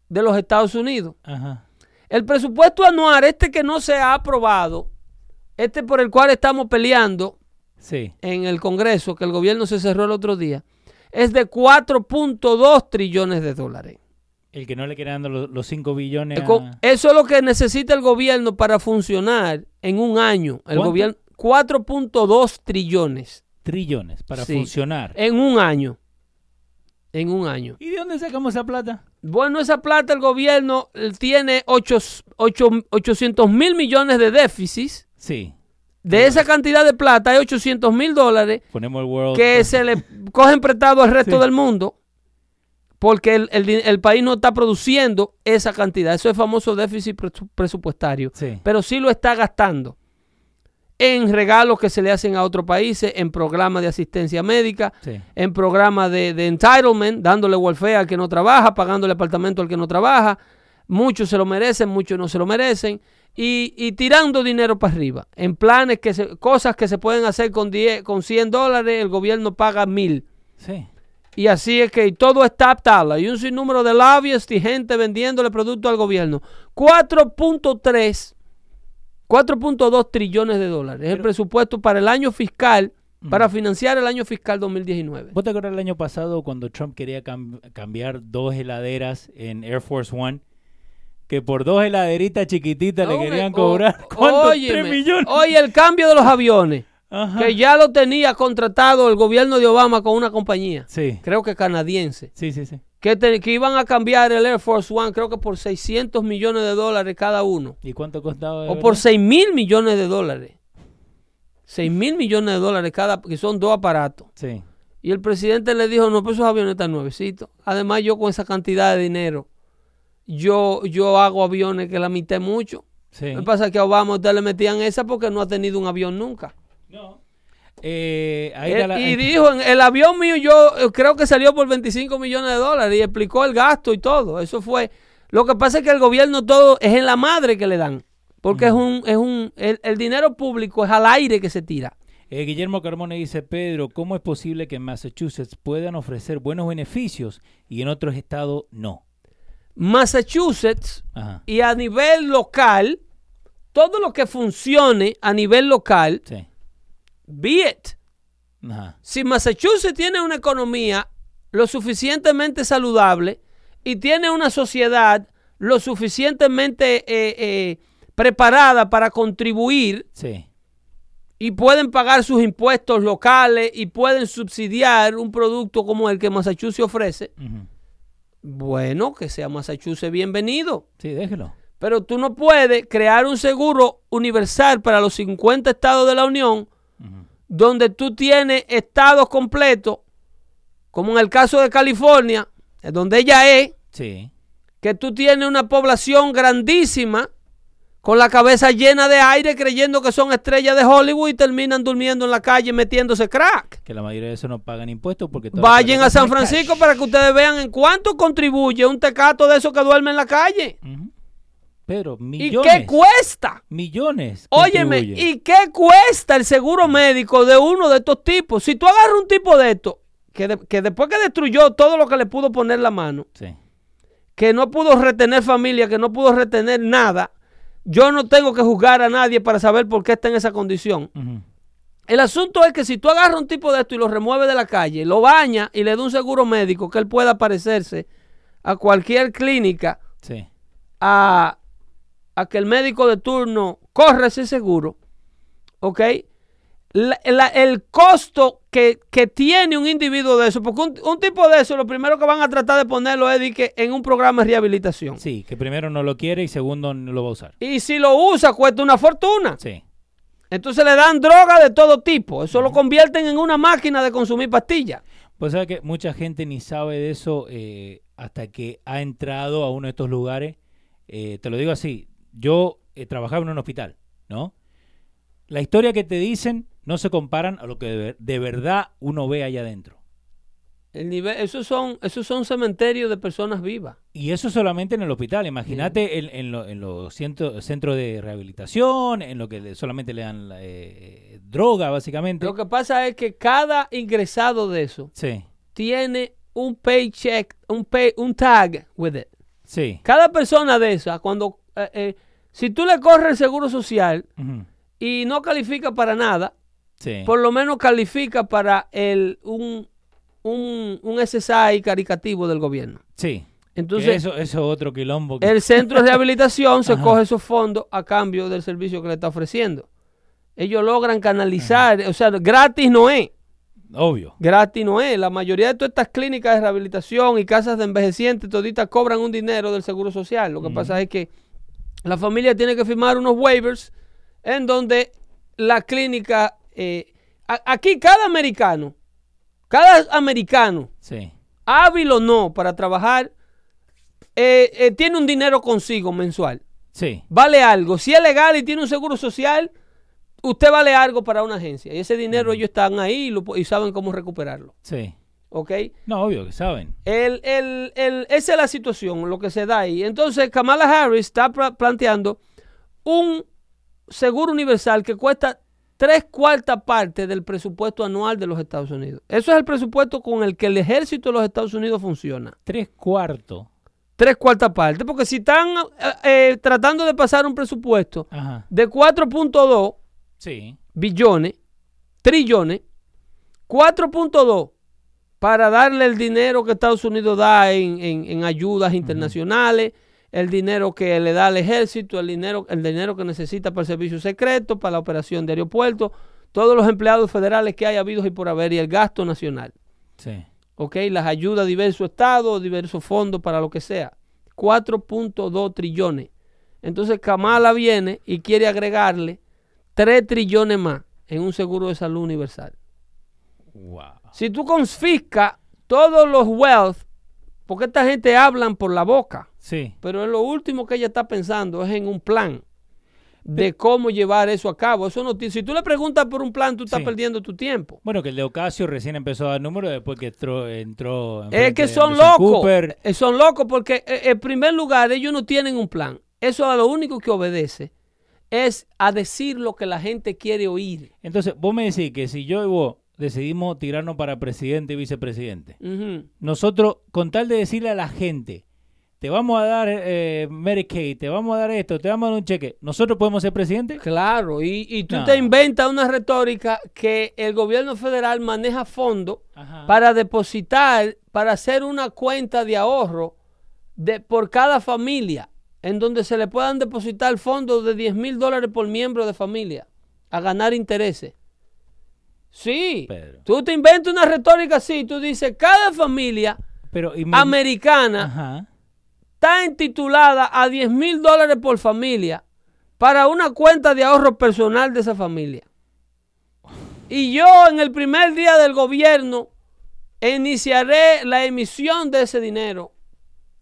de los Estados Unidos. Ajá. El presupuesto anual, este que no se ha aprobado, este por el cual estamos peleando Sí. en el Congreso, que el gobierno se cerró el otro día, es de 4.2 trillones de dólares. El que no le quiere dando los 5 billones. A- Eso es lo que necesita el gobierno para funcionar en un año. El ¿Cuánto? gobierno 4.2 trillones trillones para Sí. funcionar. en un año. En un año. ¿Y de dónde sacamos esa plata? Bueno, esa plata el gobierno tiene 800 mil millones de déficits. Sí. De esa cantidad de plata hay 800 mil dólares Ponemos el World. que se le cogen prestado al resto Sí. del mundo porque el, el país no está produciendo esa cantidad. Eso es famoso déficit presu- presupuestario. Sí. Pero sí lo está gastando en regalos que se le hacen a otros países, en programas de asistencia médica, Sí. en programas de, de entitlement, dándole welfare al que no trabaja, pagándole apartamento al que no trabaja. Muchos se lo merecen, muchos no se lo merecen. Y, y tirando dinero para arriba. En planes, que se- cosas que se pueden hacer con, 10, con 100 dólares, el gobierno paga mil. Sí. Y así es que todo está tabla. Y un sinnúmero de lobbyists y gente vendiéndole productos al gobierno. 4.3, 4.2 trillones de dólares. Es el presupuesto para el año fiscal, para financiar el año fiscal 2019. ¿Vos te acuerdas el año pasado cuando Trump quería cam- cambiar dos heladeras en Air Force One? Que por dos heladeritas chiquititas le querían cobrar. ¿Cuánto? óyeme, Tres millones. Oye, el cambio de los aviones, Ajá. que ya lo tenía contratado el gobierno de Obama con una compañía, Sí. creo que canadiense, Sí, sí, sí. que, te- que iban a cambiar el Air Force One, creo que por 600 millones de dólares cada uno. ¿Y cuánto costaba? O por verdad? 6 mil millones de dólares. 6 mil millones de dólares cada, que son dos aparatos. Sí. Y el presidente le dijo, no, pues esos aviones están nuevecitos. Además, yo con esa cantidad de dinero, yo, yo hago aviones que la mitad mucho. Sí. Lo que pasa es que a Obama usted le metían esa porque no ha tenido un avión nunca. No. Eh, ahí está la- y dijo, "En el avión mío yo eh, creo que salió por 25 millones de dólares y explicó el gasto y todo. Eso fue. Lo que pasa es que el gobierno todo es en la madre que le dan. Porque es un, es un, el, el dinero público es al aire que se tira. Eh, Guillermo Carmona dice, Pedro, ¿cómo es posible que en Massachusetts puedan ofrecer buenos beneficios y en otros estados no? Massachusetts Ajá. y a nivel local, todo lo que funcione a nivel local, Sí. be it. Ajá. Si Massachusetts tiene una economía lo suficientemente saludable y tiene una sociedad lo suficientemente eh, eh, preparada para contribuir Sí. y pueden pagar sus impuestos locales y pueden subsidiar un producto como el que Massachusetts ofrece. Bueno, que sea Massachusetts bienvenido. Sí, déjelo. Pero tú no puedes crear un seguro universal para los 50 estados de la Unión donde tú tienes estados completos, como en el caso de California, donde ella es, Sí. que tú tienes una población grandísima con la cabeza llena de aire creyendo que son estrellas de Hollywood y terminan durmiendo en la calle metiéndose crack. Que la mayoría de eso no pagan impuestos porque... Vayan a San. Francisco para que ustedes vean en cuánto contribuye un tecato de esos que duerme en la calle. Ujú. Pedro, ¿Y millones. qué cuesta? Millones. Óyeme. ¿y qué cuesta el seguro médico de uno de estos tipos? Si tú agarras un tipo de esto, que, de- que después que destruyó todo lo que le pudo poner la mano, Sí. que no pudo retener familia, que no pudo retener nada, yo no tengo que juzgar a nadie para saber por qué está en esa condición. El asunto es que si tú agarras un tipo de esto y lo remueves de la calle, lo baña y le da un seguro médico que él pueda parecerse a cualquier clínica, Sí. a, a que el médico de turno corra ese seguro, ¿ok? La- la- el costo que, que tiene un individuo de eso, porque un, un tipo de eso, lo primero que van a tratar de ponerlo es de que en un programa de rehabilitación. Sí, que primero no lo quiere y segundo no lo va a usar. Y si lo usa, cuesta una fortuna. Sí. Entonces le dan droga de todo tipo. Eso lo convierten en una máquina de consumir pastillas. Pues sabe que mucha gente ni sabe de eso eh, hasta que ha entrado a uno de estos lugares. Eh, te lo digo así, yo eh, trabajaba en un hospital, ¿no? La historia que te dicen no se comparan a lo que de, ver- de verdad uno ve allá adentro. El nivel, esos son, esos son cementerios de personas vivas. Y eso solamente en el hospital. Imagínate en, en lo- en los centros de rehabilitación, en lo que solamente le dan eh, droga, básicamente. Lo que pasa es que cada ingresado de eso Sí, tiene un paycheck, un, pay, un tag with it. sí. Cada persona de esas, cuando, eh, eh, si tú le corres el seguro social y no califica para nada, sí. por lo menos califica para el, un, un, un SSI caricativo del gobierno. Sí. Entonces, eso, es otro quilombo. que- el centro de rehabilitación se coge esos fondos a cambio del servicio que le está ofreciendo. Ellos logran canalizar, o sea, gratis no es. Obvio. Gratis no es. La mayoría de todas estas clínicas de rehabilitación y casas de envejecientes, toditas cobran un dinero del seguro social. Lo que pasa es que la familia tiene que firmar unos waivers en donde la clínica, eh, aquí cada americano, cada americano, Sí. hábil o no para trabajar, eh, eh, tiene un dinero consigo mensual. Sí. Vale algo. Si es legal y tiene un seguro social, usted vale algo para una agencia. Y ese dinero ellos están ahí y, lo po- y saben cómo recuperarlo. Sí. ¿Ok? No, obvio que saben. El, el- el- esa es la situación, lo que se da ahí. Entonces, Kamala Harris está pla- planteando un seguro universal que cuesta tres cuartas partes del presupuesto anual de los Estados Unidos. Eso es el presupuesto con el que el ejército de los Estados Unidos funciona. Tres cuartos. Tres cuartas partes. Porque si están eh, eh, tratando de pasar un presupuesto Ajá. de 4.2 Sí. billones, trillones, 4.2 para darle el dinero que Estados Unidos da en, en- en ayudas internacionales, el dinero que le da al ejército, el dinero, el dinero que necesita para el servicio secreto, para la operación de aeropuertos, todos los empleados federales que hay habidos y por haber y el gasto nacional. Sí. ¿ok? Las ayudas a diversos estados, diversos fondos para lo que sea. 4.2 trillones. Entonces Kamala viene y quiere agregarle 3 trillones más en un seguro de salud universal. Wow. Si tú confiscas todos los wealth, porque esta gente hablan por la boca, Sí. pero es lo último que ella está pensando es en un plan de cómo llevar eso a cabo. Eso no si tú le preguntas por un plan, tú estás Sí. perdiendo tu tiempo. Bueno, que el de Ocasio recién empezó a dar números después que entró. entró Es que son locos. Eh, Son locos porque eh, en primer lugar ellos no tienen un plan. Eso a lo único que obedece es a decir lo que la gente quiere oír. Entonces, vos me decís que si yo y vos decidimos tirarnos para presidente y vicepresidente, nosotros, con tal de decirle a la gente, te vamos a dar eh, Medicaid, te vamos a dar esto, te vamos a dar un cheque, ¿nosotros podemos ser presidente? Claro, y, y tú No. te inventas una retórica que el gobierno federal maneja fondos para depositar, para hacer una cuenta de ahorro de, por cada familia, en donde se le puedan depositar fondos de 10 mil dólares por miembro de familia a ganar intereses. Sí, Pedro. tú te inventas una retórica así, tú dices, cada familia Pero, y me- americana Ajá. Está intitulada a 10 mil dólares por familia para una cuenta de ahorro personal de esa familia. Y yo en el primer día del gobierno iniciaré la emisión de ese dinero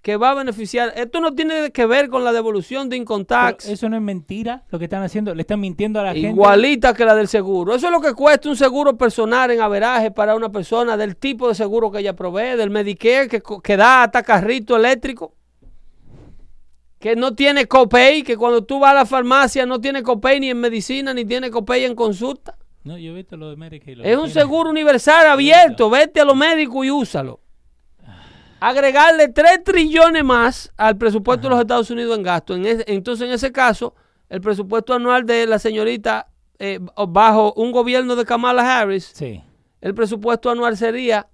que va a beneficiar. Esto no tiene que ver con la devolución de income Pero tax. eso no es mentira lo que están haciendo, le están mintiendo a la gente. Igualita que la del seguro. Eso es lo que cuesta un seguro personal en averaje para una persona del tipo de seguro que ella provee, del Medicare que da hasta carrito eléctrico, que no tiene copay, que cuando tú vas a la farmacia no tiene copay ni en medicina, ni tiene copay en consulta. No, yo he visto lo de Medicaid. lo Es un seguro universal abierto. Vete a los médicos y úsalo. Agregarle 3 trillones más al presupuesto de los Estados Unidos en gasto. En entonces, en ese caso, el presupuesto anual de la señorita eh, bajo un gobierno de Kamala Harris, Sí. el presupuesto anual sería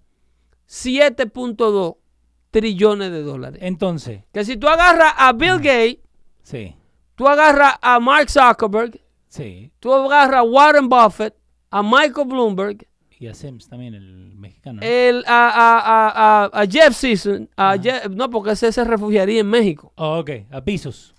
7.2 trillones de dólares. Entonces, Que si tú agarras a Bill Gates, sí, tú agarras a Mark Zuckerberg, sí. tú agarras a Warren Buffett, a Michael Bloomberg, Y a Sims también, el mexicano. ¿no? el, a, a, a, a, Jeff Season, a Jeff- no, porque ese se refugiaría en México. Oh, ok, a.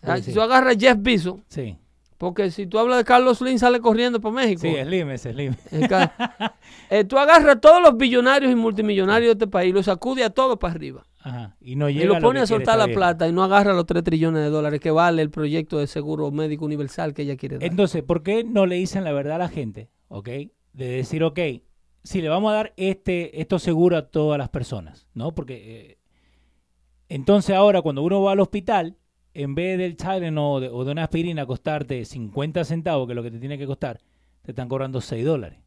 Ah, Sí, Si tú agarras a Jeff Bezos, sí, porque si tú hablas de Carlos Slim, sale corriendo para México. sí, Slim, es Slim. Eh, tú agarras a todos los billonarios y multimillonarios de este país, los sacude a todos para arriba. Ajá. Y no Y llega lo lo pone a soltar la plata y no agarra los 3 trillones de dólares que vale el proyecto de seguro médico universal que ella quiere dar. Entonces, ¿por qué no le dicen la verdad a la gente? ¿Ok? De decir, ok, si le vamos a dar este, esto seguro a todas las personas, ¿no? Porque eh, entonces ahora cuando uno va al hospital, en vez del Tylenol o de, o de una aspirina costarte 50 centavos, que es lo que te tiene que costar, te están cobrando 6 dólares.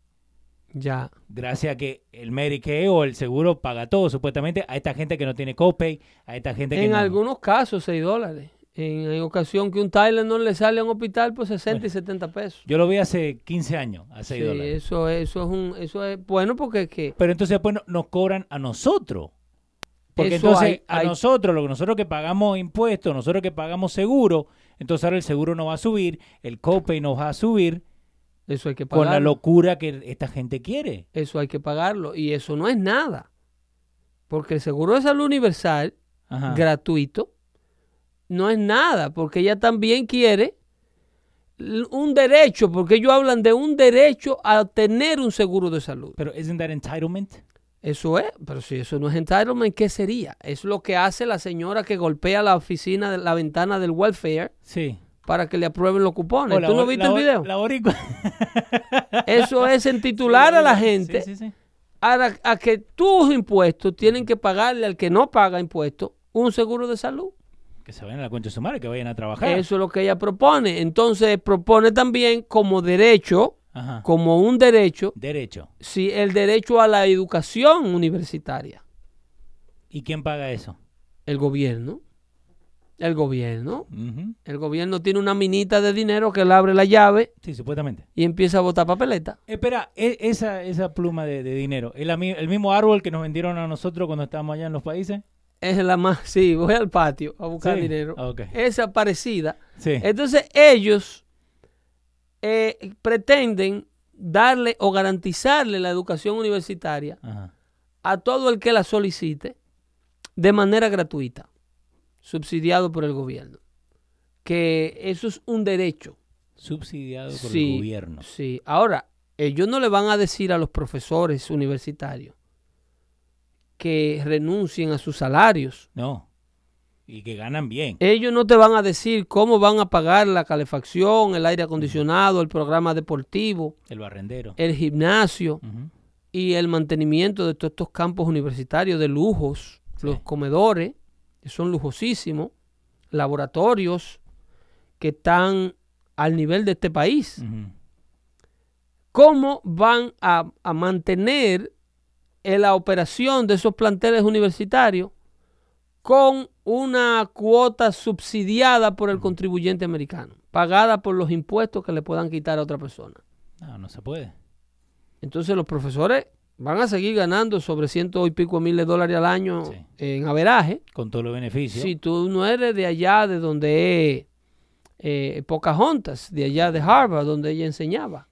Ya. Gracias a que el Medicaid o el seguro paga todo, supuestamente, a esta gente que no tiene copay, a esta gente que En no- algunos casos, 6 dólares. En, en ocasión que un Tylenol le sale a un hospital por 60 y 70 pesos. Yo lo vi hace 15 años, a 6 Sí, dólares. eso, es- eso es un, eso es bueno porque es que Pero entonces después no- nos cobran a nosotros. Porque Eso entonces hay- a nosotros, lo que nosotros que pagamos impuestos, nosotros que pagamos seguro, entonces ahora el seguro no va a subir, el copay no va a subir eso hay que con la pagarlo. locura que esta gente quiere. Eso hay que pagarlo y eso no es nada. Porque el seguro de salud universal Ajá. gratuito no es nada, porque ella también quiere un derecho, porque ellos hablan de un derecho a tener un seguro de salud. Pero isn't that entitlement? Eso es, pero si eso no es entitlement, ¿qué sería? Es lo que hace la señora que golpea la oficina de la ventana del welfare Sí. Para que le aprueben los cupones. ¿Tú no viste la el video? La boricua. Eso es en titular a la gente Sí, sí, sí. a, que tus impuestos tienen que pagarle al que no paga impuestos un seguro de salud. Que se vayan a la concha de su madre, que vayan a trabajar. Eso es lo que ella propone. Entonces propone también como derecho, Ajá. como un derecho, Derecho. sí, el derecho a la educación universitaria. ¿Y quién paga eso? El gobierno. El gobierno. El gobierno tiene una minita de dinero que le abre la llave Sí, supuestamente. y empieza a botar papeleta. Espera, e- esa, esa pluma de, de dinero, ¿es la mi- el mismo árbol que nos vendieron a nosotros cuando estábamos allá en los países? Es la más, sí, voy al patio a buscar Sí, dinero. Esa parecida. Sí. Entonces ellos eh, pretenden darle o garantizarle la educación universitaria Ajá. a todo el que la solicite de manera gratuita, subsidiado por el gobierno. Que eso es un derecho. Subsidiado por Sí, el gobierno. Sí. Ahora, ellos no le van a decir a los profesores universitarios que renuncien a sus salarios. No. Y que ganan bien. Ellos no te van a decir cómo van a pagar la calefacción, el aire acondicionado, el programa deportivo, El barrendero. el gimnasio y el mantenimiento de todos estos campos universitarios de lujos, los comedores, que son lujosísimos, laboratorios que están al nivel de este país. Ujú. ¿Cómo van a, a mantener en la operación de esos planteles universitarios con una cuota subsidiada por el contribuyente americano, pagada por los impuestos que le puedan quitar a otra persona? No, no se puede. Entonces los profesores van a seguir ganando sobre ciento y pico mil de dólares al año Sí. en averaje. Con todos los beneficios. Si tú no eres de allá, de donde es eh, Pocahontas, de allá de Harvard, donde ella enseñaba.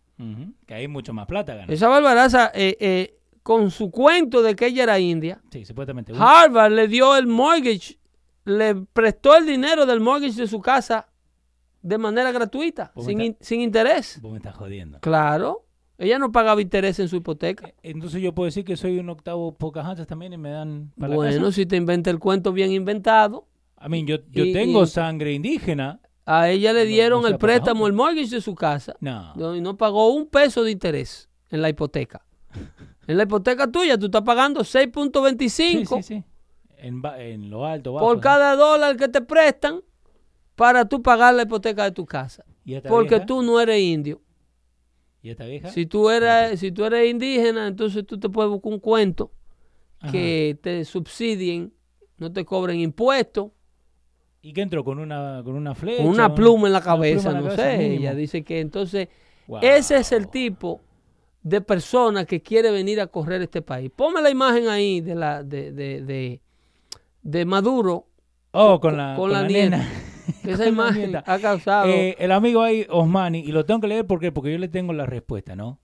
Que hay mucho más plata ganan. Esa barbaraza, eh, eh, con su cuento de que ella era india, Sí, supuestamente. Harvard le dio el mortgage, le prestó el dinero del mortgage de su casa de manera gratuita, sin, in- sin interés. Vos me estás jodiendo. Claro, ella no pagaba interés en su hipoteca. Entonces yo puedo decir que soy un octavo Pocahontas también y me dan para la Bueno, casa. si te inventa el cuento bien inventado, A mí, yo, yo y- tengo y- sangre indígena. a ella le dieron no el préstamo, el mortgage de su casa, No. y no pagó un peso de interés en la hipoteca. En la hipoteca tuya tú estás pagando 6.25 Sí, sí, sí. En, lo alto, bajo. por ¿no? cada dólar que te prestan para tú pagar la hipoteca de tu casa. ¿Y esta Porque tú no eres indio. ¿Y esta vieja? Si tú eres, si tú eres indígena, entonces tú te puedes buscar un cuento Ajá. que te subsidien, no te cobren impuestos, ¿Y qué entró? ¿Con una, con una flecha? con una un- pluma en la cabeza, en la no cabeza sé. mínimo? Ella dice que entonces Wow. ese es el tipo de persona que quiere venir a correr este país. Ponme la imagen ahí de la de, de, de, de Maduro, Oh, con la, con la nena. esa imagen ha causado... Eh, el amigo ahí, Osmani, y lo tengo que leer porque, porque yo le tengo la respuesta, ¿no?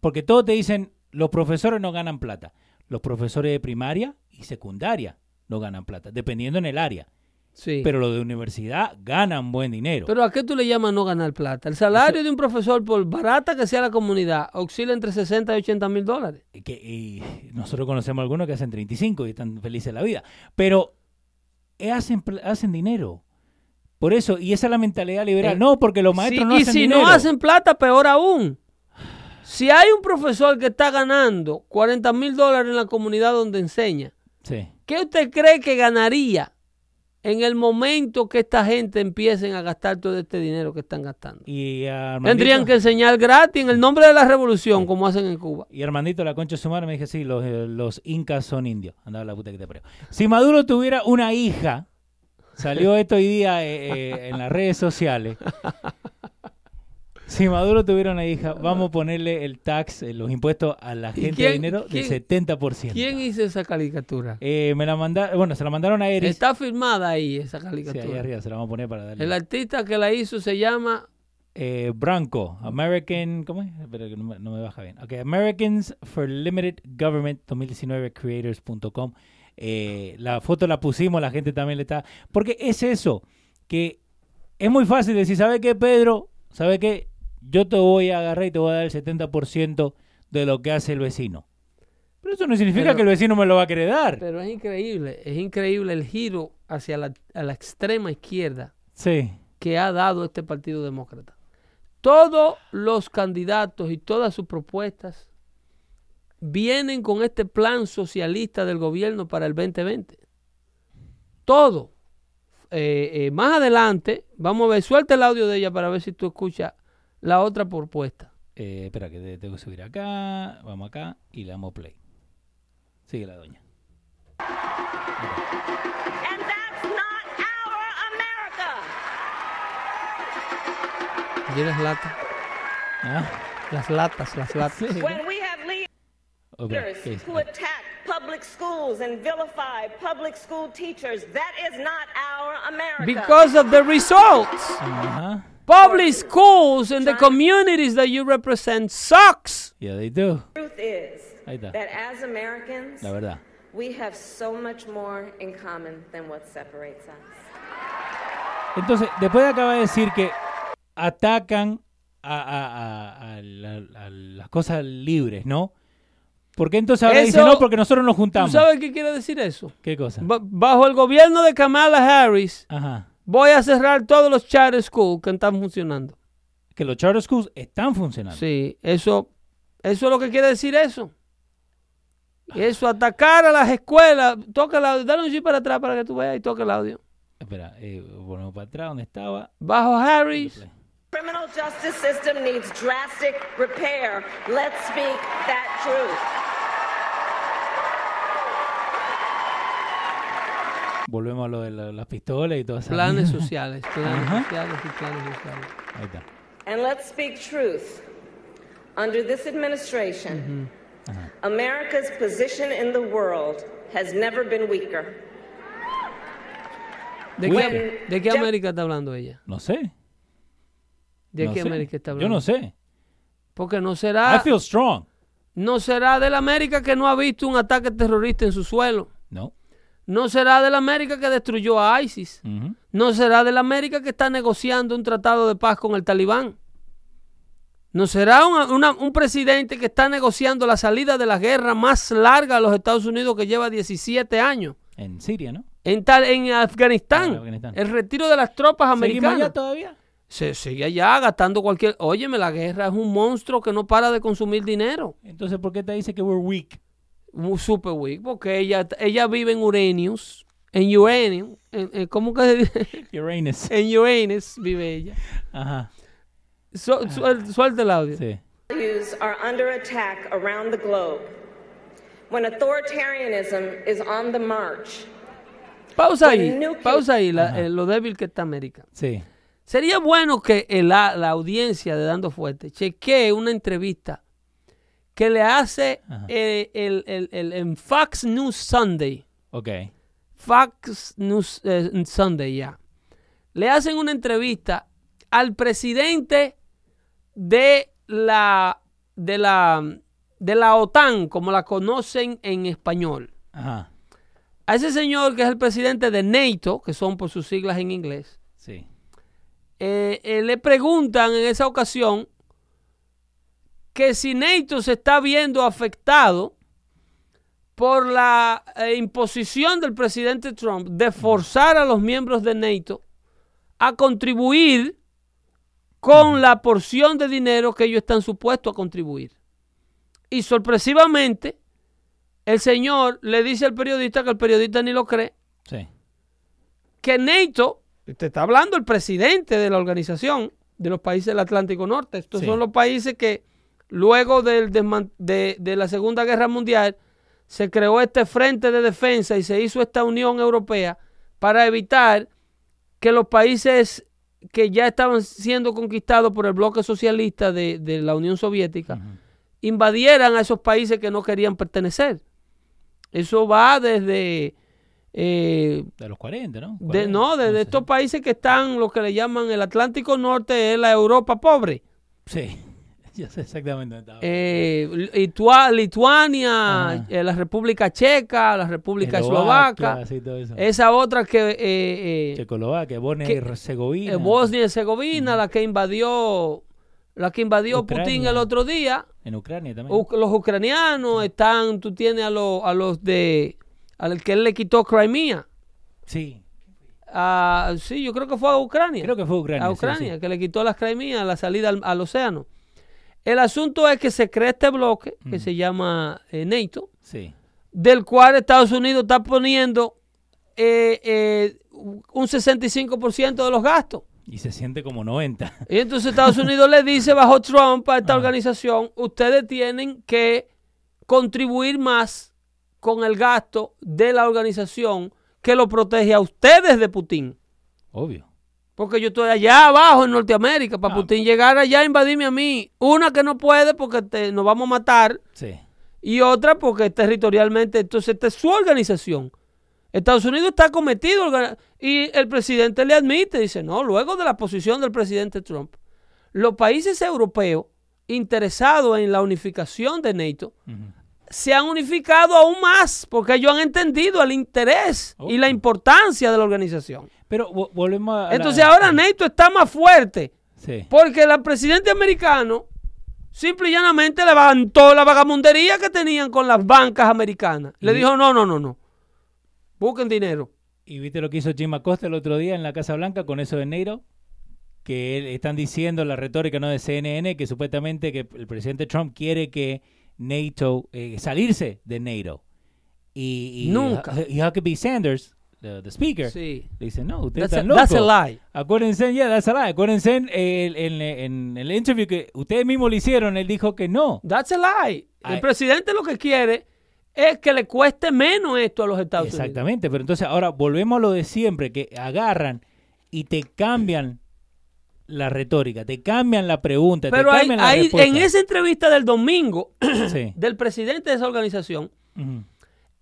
Porque todos te dicen, los profesores no ganan plata. Los profesores de primaria y secundaria no ganan plata, dependiendo en el área. sí. Pero los de universidad ganan buen dinero. Pero ¿a qué tú le llamas no ganar plata? El salario de un profesor, por barata que sea la comunidad, oscila entre 60 y 80 mil dólares. Y que, y nosotros conocemos algunos que hacen 35 y están felices de la vida. Pero eh, hacen, hacen dinero. Por eso, y esa es la mentalidad liberal. Eh, no, porque los maestros Sí, no y hacen si dinero. no hacen plata, peor aún. Si hay un profesor que está ganando 40 mil dólares en la comunidad donde enseña, Sí. ¿qué usted cree que ganaría en el momento que esta gente empiecen a gastar todo este dinero que están gastando? Y a Armandito- Tendrían que enseñar gratis en el nombre de la revolución, como hacen en Cuba. Y Armandito, la concha de su madre, me dije, sí, los, eh, los incas son indios. Andaba la puta que te parió. Si Maduro tuviera una hija, salió esto hoy día eh, eh, en las redes sociales. Si Maduro tuviera una hija, vamos a ponerle el tax, eh, los impuestos a la ¿Y gente quién- de dinero del 70%. ¿Quién hizo esa caricatura? Eh, me la mandaron, bueno, se la mandaron a Eris. Está firmada ahí esa Sí, caricatura. ahí arriba se la vamos a poner para darle. el artista que la hizo se llama Eh, Branco, American, ¿cómo es? Espera que no me, no me baja bien. Ok, Americans for Limited Government 2019 Creators.com. Eh, la foto la pusimos, la gente también le está. Porque es eso, que es muy fácil decir, ¿sabe qué, Pedro? ¿Sabe qué? Yo te voy a agarrar y te voy a dar el 70% de lo que hace el vecino. Pero eso no significa Pero- que el vecino me lo va a querer dar. Pero es increíble, es increíble el giro hacia la, a la extrema izquierda Sí. que ha dado este Partido Demócrata. Todos los candidatos y todas sus propuestas vienen con este plan socialista del gobierno para el 2020. Todo. Eh, eh, más adelante, vamos a ver, suelta el audio de ella para ver si tú escuchas la otra propuesta. Eh, espera, que te- tengo que subir acá. Vamos acá y le damos play. Sigue la doña. And that's not our America. ¿Y las latas? ¿Ah? Las latas, las latas. Who attack public schools and vilify public school teachers, that is not our America. Because of the results. Ajá. Public schools in the communities that you represent sucks. Yeah, they do. the truth is Ahí está. that as Americans, La verdad. we have so much more in common than what separates us. Entonces, después acaba de decir que atacan a, a- a- a la- a las cosas libres, ¿no? ¿Por qué entonces ahora dice Eso- no? Porque nosotros nos ¿Tú juntamos. sabes qué quiere decir eso? ¿Qué cosa? Ba- bajo el gobierno de Kamala Harris, Ajá. voy a cerrar todos los charter schools que están funcionando. Que los charter schools están funcionando. Sí, eso, eso es lo que quiere decir eso. Eso, atacar a las escuelas. Toca el audio. Dale un chip para atrás para que tú veas y toca el audio. Espera, eh, volvemos para atrás, ¿dónde estaba? Bajo Harris, Criminal justice system needs drastic repair. Let's speak that truth. Volvemos a lo de la- las pistolas y todas esas planes mierdas. sociales, planes Ajá. sociales y planes sociales. Ahí está. And let's speak truth. Under this administration, America's position in the world has never been weaker. ¿De qué, de qué América está hablando ella? No sé. ¿De no qué sé. América está Yo hablando? no sé. Porque no I será, feel strong. no será de la América que no ha visto un ataque terrorista en su suelo. No. No será de la América que destruyó a ISIS. No será de la América que está negociando un tratado de paz con el talibán. No será una- una- un presidente que está negociando la salida de la guerra más larga de los Estados Unidos que lleva 17 años. En Siria, ¿no? En, tal, en Afganistán, Ah, Afganistán. el retiro de las tropas ¿Seguimos allá americanas. todavía? Se sigue allá gastando cualquier... Óyeme, la guerra es un monstruo que no para de consumir dinero. Entonces, ¿por qué te dice que we're weak? Super weak, porque ella, ella vive en Uranius. En Uranium. En, en- ¿Cómo que se dice? Uranus. En Uranus vive ella. Ajá. Suel- suelta el audio. Sí. Values are under attack around the globe. When authoritarianism is on the march, Pausa ahí. Pausa ahí, la- eh, lo débil que está América. Sí. Sería bueno que el- la, la audiencia de Dando Fuerte chequee una entrevista que le hace eh, el, el- el- en Fox News Sunday. Ok. Fox News eh, Sunday, ya. Le hacen una entrevista al presidente de la, de la, de la OTAN, como la conocen en español. Ajá. A ese señor que es el presidente de NATO, que son por sus siglas en inglés. Eh, eh, le preguntan en esa ocasión que si NATO se está viendo afectado por la eh, imposición del presidente Trump de forzar a los miembros de NATO a contribuir con la porción de dinero que ellos están supuestos a contribuir. Y sorpresivamente, el señor le dice al periodista que el periodista ni lo cree, Sí. que NATO, te está hablando el presidente de la organización de los países del Atlántico Norte, estos Sí. son los países que luego del de, de la Segunda Guerra Mundial se creó este frente de defensa y se hizo esta Unión Europea para evitar que los países que ya estaban siendo conquistados por el bloque socialista de, de la Unión Soviética invadieran a esos países que no querían pertenecer. Eso va desde... eh, De los 40, ¿no? de, 40, no, de, estos países que están, lo que le llaman el Atlántico Norte, es la Europa pobre. Sí. Ya sé exactamente dónde estaba. Eh, Litua- Lituania, eh, la República Checa, la República Eslovaquia, Eslovaca, esa otra que... eh, eh, Checoslovaquia, Bosnia y Herzegovina. Bosnia y Herzegovina, la que invadió, la que invadió Ucrania. Putin el otro día. En Ucrania también. U- los ucranianos están, tú tienes a, los a los de, al que él le quitó Crimea. sí. Ah, sí, yo creo que fue a Ucrania. Creo que fue Ucrania. a Ucrania, sí. que le quitó las Crimea, la salida al, al océano. El asunto es que se crea este bloque que Mm. se llama eh, NATO, Sí. del cual Estados Unidos está poniendo eh, eh, un 65% de los gastos. Y se siente como 90. Y entonces Estados Unidos le dice bajo Trump a esta organización, ustedes tienen que contribuir más con el gasto de la organización que lo protege a ustedes de Putin. Obvio. Porque yo estoy allá abajo en Norteamérica, para Ah. Putin llegar allá a invadirme a mí. Una que no puede porque te- nos vamos a matar Sí. y otra porque territorialmente, entonces esta es su organización. Estados Unidos está cometido y el presidente le admite, dice, no, luego de la posición del presidente Trump, los países europeos interesados en la unificación de NATO Ujú. Se han unificado aún más porque ellos han entendido el interés y la importancia de la organización. Pero vo- volvemos a. la- Entonces ahora NATO está más fuerte Sí. Porque el presidente americano simple y llanamente levantó la vagamundería que tenían con las bancas americanas. Le dijo, no, no, no, no. Busquen dinero. ¿Y viste lo que hizo Jim Acosta el otro día en la Casa Blanca con eso de Neiro? Que él- están diciendo la retórica no de CNN que supuestamente que el presidente Trump quiere que NATO eh, salirse de NATO. Y, y Nunca. Y Huckabee Sanders, the, the speaker, Sí. le dice, no, a, están locos. that's a lie. Acuérdense, ya, that's a lie. Acuérdense en, el- en- en el interview que ustedes mismos le hicieron, él dijo que no. That's a lie. El presidente lo que quiere es que le cueste menos esto a los Estados Unidos. Exactamente, pero entonces ahora volvemos a lo de siempre, que agarran y te cambian la retórica, te cambian la pregunta, Pero te cambian la respuesta. en esa entrevista del domingo Sí. del presidente de esa organización,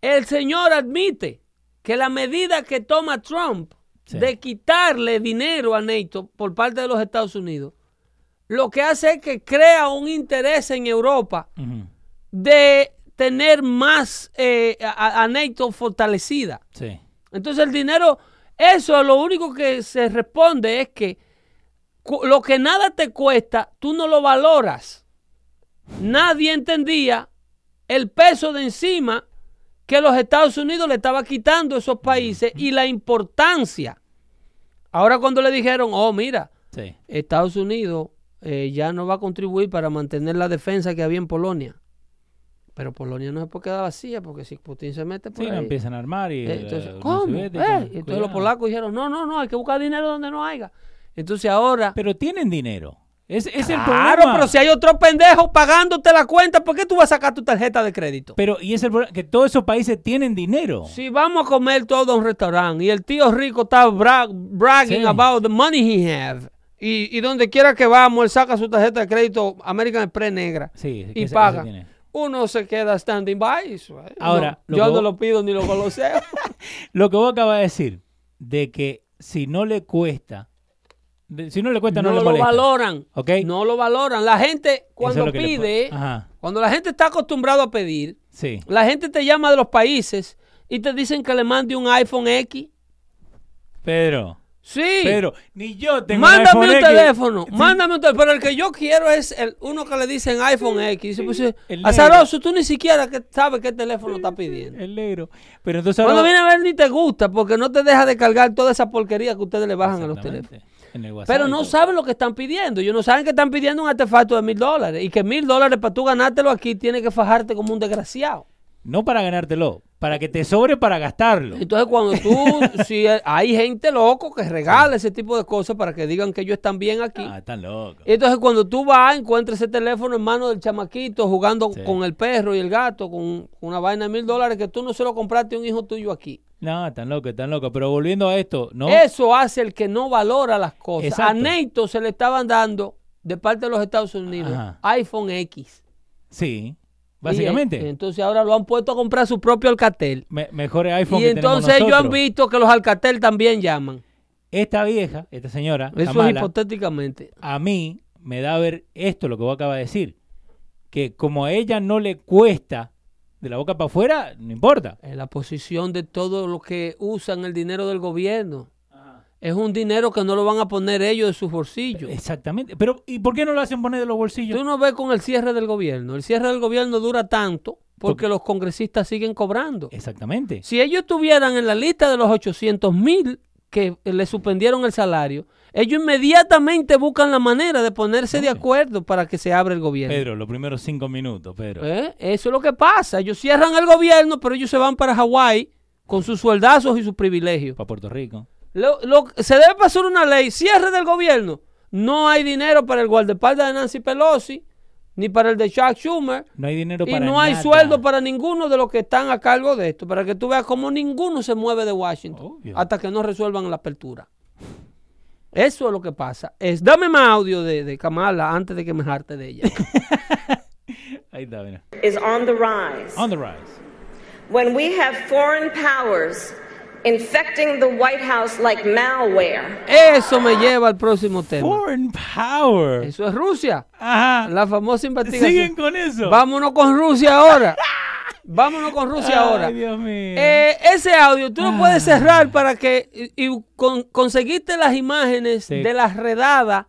el señor admite que la medida que toma Trump Sí. de quitarle dinero a NATO por parte de los Estados Unidos, lo que hace es que crea un interés en Europa de tener más eh, a, a NATO fortalecida. Sí. Entonces el dinero, eso lo único que se responde es que lo que nada te cuesta, tú no lo valoras. Nadie entendía el peso de encima que los Estados Unidos le estaba quitando a esos países y la importancia. Ahora cuando le dijeron, oh, mira, Sí. Estados Unidos eh, ya no va a contribuir para mantener la defensa que había en Polonia. Pero Polonia no se puede quedar vacía porque si Putin se mete por Sí, no ahí, empiezan a armar y eh, eh, entonces, Unión ¿cómo? Eh, Entonces los polacos dijeron, no, no, no, hay que buscar dinero donde no haya. Entonces ahora... Pero tienen dinero. Es, es el claro, problema. pero si hay otro pendejo pagándote la cuenta, ¿por qué tú vas a sacar tu tarjeta de crédito? Pero, y es el problema, que todos esos países tienen dinero. Si vamos a comer todo a un restaurante y el tío rico está bra- bragging Sí. about the money he have y, y donde quiera que vamos, él saca su tarjeta de crédito American Express negra Sí, y ese- paga. ese. Uno se queda standing by. eso, eh. Ahora, No, yo no vos- lo pido ni lo goloseo. Lo que vos acabas de decir, de que si no le cuesta, si no le cuesta, no, no le lo molesta. valoran. ¿Ok? No lo valoran. La gente es cuando lo pide, cuando la gente está acostumbrado a pedir, sí. la gente te llama de los países y te dicen que le mande un iPhone X. Pedro, Sí. Pedro, ni yo tengo Mándame iPhone un X. teléfono, Sí. mándame un teléfono. Pero el que yo quiero es el uno que le dicen iPhone X. Dice, pues, azaroso, tú ni siquiera que sabes qué teléfono está pidiendo. El negro. Pero entonces Cuando ahora... viene a ver ni te gusta porque no te deja de cargar toda esa porquería que ustedes le bajan a los teléfonos. En el WhatsApp Pero no saben lo que están pidiendo. Ellos no saben que están pidiendo un artefacto de mil dólares. Y que mil dólares para tú ganártelo aquí tienes que fajarte como un desgraciado. No para ganártelo, para que te sobre para gastarlo. Entonces cuando tú, si hay gente loco que regala ese tipo de cosas para que digan que ellos están bien aquí. Ah, están locos. Entonces cuando tú vas, encuentras ese teléfono en mano del chamaquito jugando Sí. con el perro y el gato, con una vaina de mil dólares que tú no se lo compraste a un hijo tuyo aquí. No, están locos, están locos. Pero volviendo a esto, ¿no? Eso hace el que no valora las cosas. Exacto. A NATO se le estaban dando, de parte de los Estados Unidos, Ajá. iPhone X. Sí, básicamente. eh, entonces ahora lo han puesto a comprar su propio Alcatel. me- mejores iPhone Y que entonces ellos han visto que los Alcatel también llaman. Esta vieja, esta señora, Eso es hipotéticamente. a mí me da a ver esto, lo que vos acabas de decir. Que como a ella no le cuesta de la boca para afuera, no importa. En la posición de todo lo que usan el dinero del gobierno. Es un dinero que no lo van a poner ellos de sus bolsillos. Exactamente. Pero, ¿y por qué no lo hacen poner de los bolsillos? Tú no ves con el cierre del gobierno. El cierre del gobierno dura tanto porque Porque- los congresistas siguen cobrando. Exactamente. Si ellos estuvieran en la lista de los 800 mil que le suspendieron el salario, ellos inmediatamente buscan la manera de ponerse de acuerdo para que se abra el gobierno. Pedro, los primeros cinco minutos, Pedro. ¿Eh? Eso es lo que pasa. Ellos cierran el gobierno, pero ellos se van para Hawái con sus sueldazos y sus privilegios. Para Puerto Rico. Lo- lo- se debe pasar una ley, cierre del gobierno. No hay dinero para el guardaespaldas de Nancy Pelosi, ni para el de Chuck Schumer, No hay dinero y para no hay sueldo para ninguno de los que están a cargo de esto, para que tú veas cómo ninguno se mueve de Washington Obvio. hasta que no resuelvan la apertura. Eso es lo que pasa. Es, dame más audio de, de Kamala antes de que me jarte de ella. Ahí está, mira. is on the rise. On the rise. When we have foreign powers infecting the White House like malware, Eso me lleva al próximo tema. Foreign power. Eso es Rusia, Ajá. la famosa investigación. Siguen con eso. Vámonos con Rusia ahora. Vámonos con Rusia Ay, ahora. Dios mío. Eh, ese audio tú lo Ah. puedes cerrar para que y, y con- conseguiste las imágenes Sí. de la redada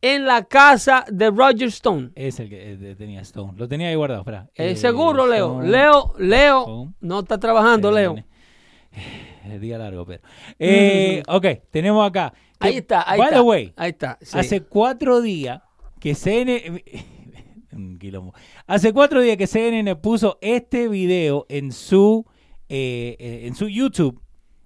en la casa de Roger Stone. Es el que eh, tenía Stone. Lo tenía ahí guardado, espera. Eh, Eh, seguro, Leo. Stone, Leo, Leo, Stone. no está trabajando, Leo. El día largo, pero. Eh, ok, tenemos acá. que, Ahí está, ahí by está. the way, ahí está. sí. hace cuatro días que CNN. Hace cuatro días que CNN puso este video en su, eh, eh, en su YouTube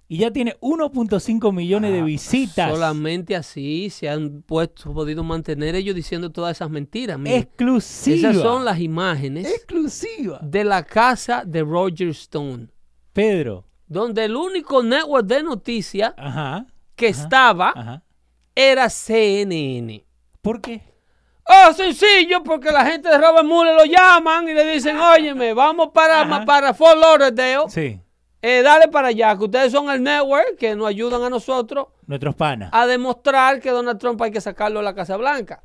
y ya tiene 1.5 millones de visitas. Ah, Solamente así se han puesto, podido mantener ellos diciendo todas esas mentiras. Mira, Exclusiva. esas son las imágenes Exclusiva. de la casa de Roger Stone, Pedro. Donde el único network de noticias Ajá. que estaba Ajá. era CNN. ¿Por qué? Oh, sencillo, porque la gente de Robert Mueller lo llaman y le dicen, óyeme, vamos para, para Fort Lauderdale, Sí. eh, dale para allá, que ustedes son el network que nos ayudan a nosotros Nuestros panas. a demostrar que Donald Trump hay que sacarlo de la Casa Blanca.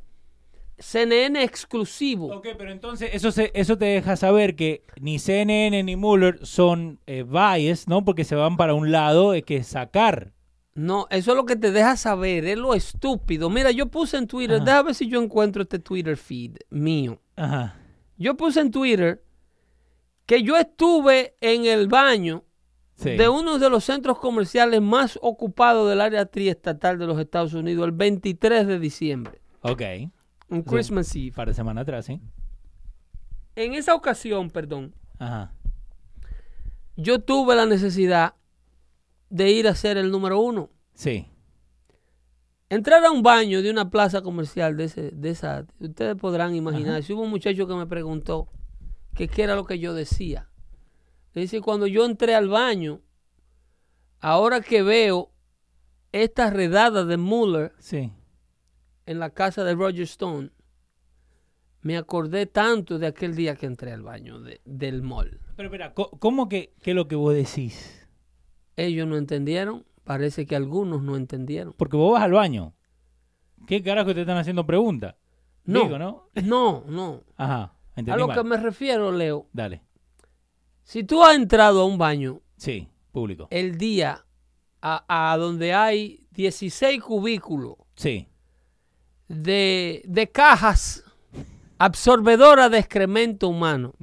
CNN exclusivo. Ok, pero entonces eso, se- eso te deja saber que ni CNN ni Mueller son eh, bias, ¿no? Porque se van para un lado, es que sacar. No, eso es lo que te deja saber, es lo estúpido. Mira, yo puse en Twitter, Ajá. déjame ver si yo encuentro este Twitter feed mío. Ajá. Yo puse en Twitter que yo estuve en el baño Sí. de uno de los centros comerciales más ocupados del área triestatal de los Estados Unidos el 23 de diciembre, Ok. Un Christmas Eve. Para semana atrás, ¿sí? En esa ocasión, perdón, Ajá. yo tuve la necesidad de ir a ser el número uno. Sí. Entrar a un baño de una plaza comercial de, ese, de esa, ustedes podrán imaginar, si hubo un muchacho que me preguntó que qué era lo que yo decía. Le dice, cuando yo entré al baño, ahora que veo esta redada de Mueller Sí. En la casa de Roger Stone, me acordé tanto de aquel día que entré al baño de- del mall. Pero espera, ¿cómo que, que lo que vos decís? Ellos no entendieron, parece que algunos no entendieron. Porque vos vas al baño. ¿Qué carajo te están haciendo preguntas? No, Digo, ¿no? no, no. Ajá. Entendí A lo mal. que me refiero, Leo, Dale. si tú has entrado a un baño Sí, público. el día a, a donde hay 16 cubículos Sí. De, de cajas absorbedoras de excremento humano.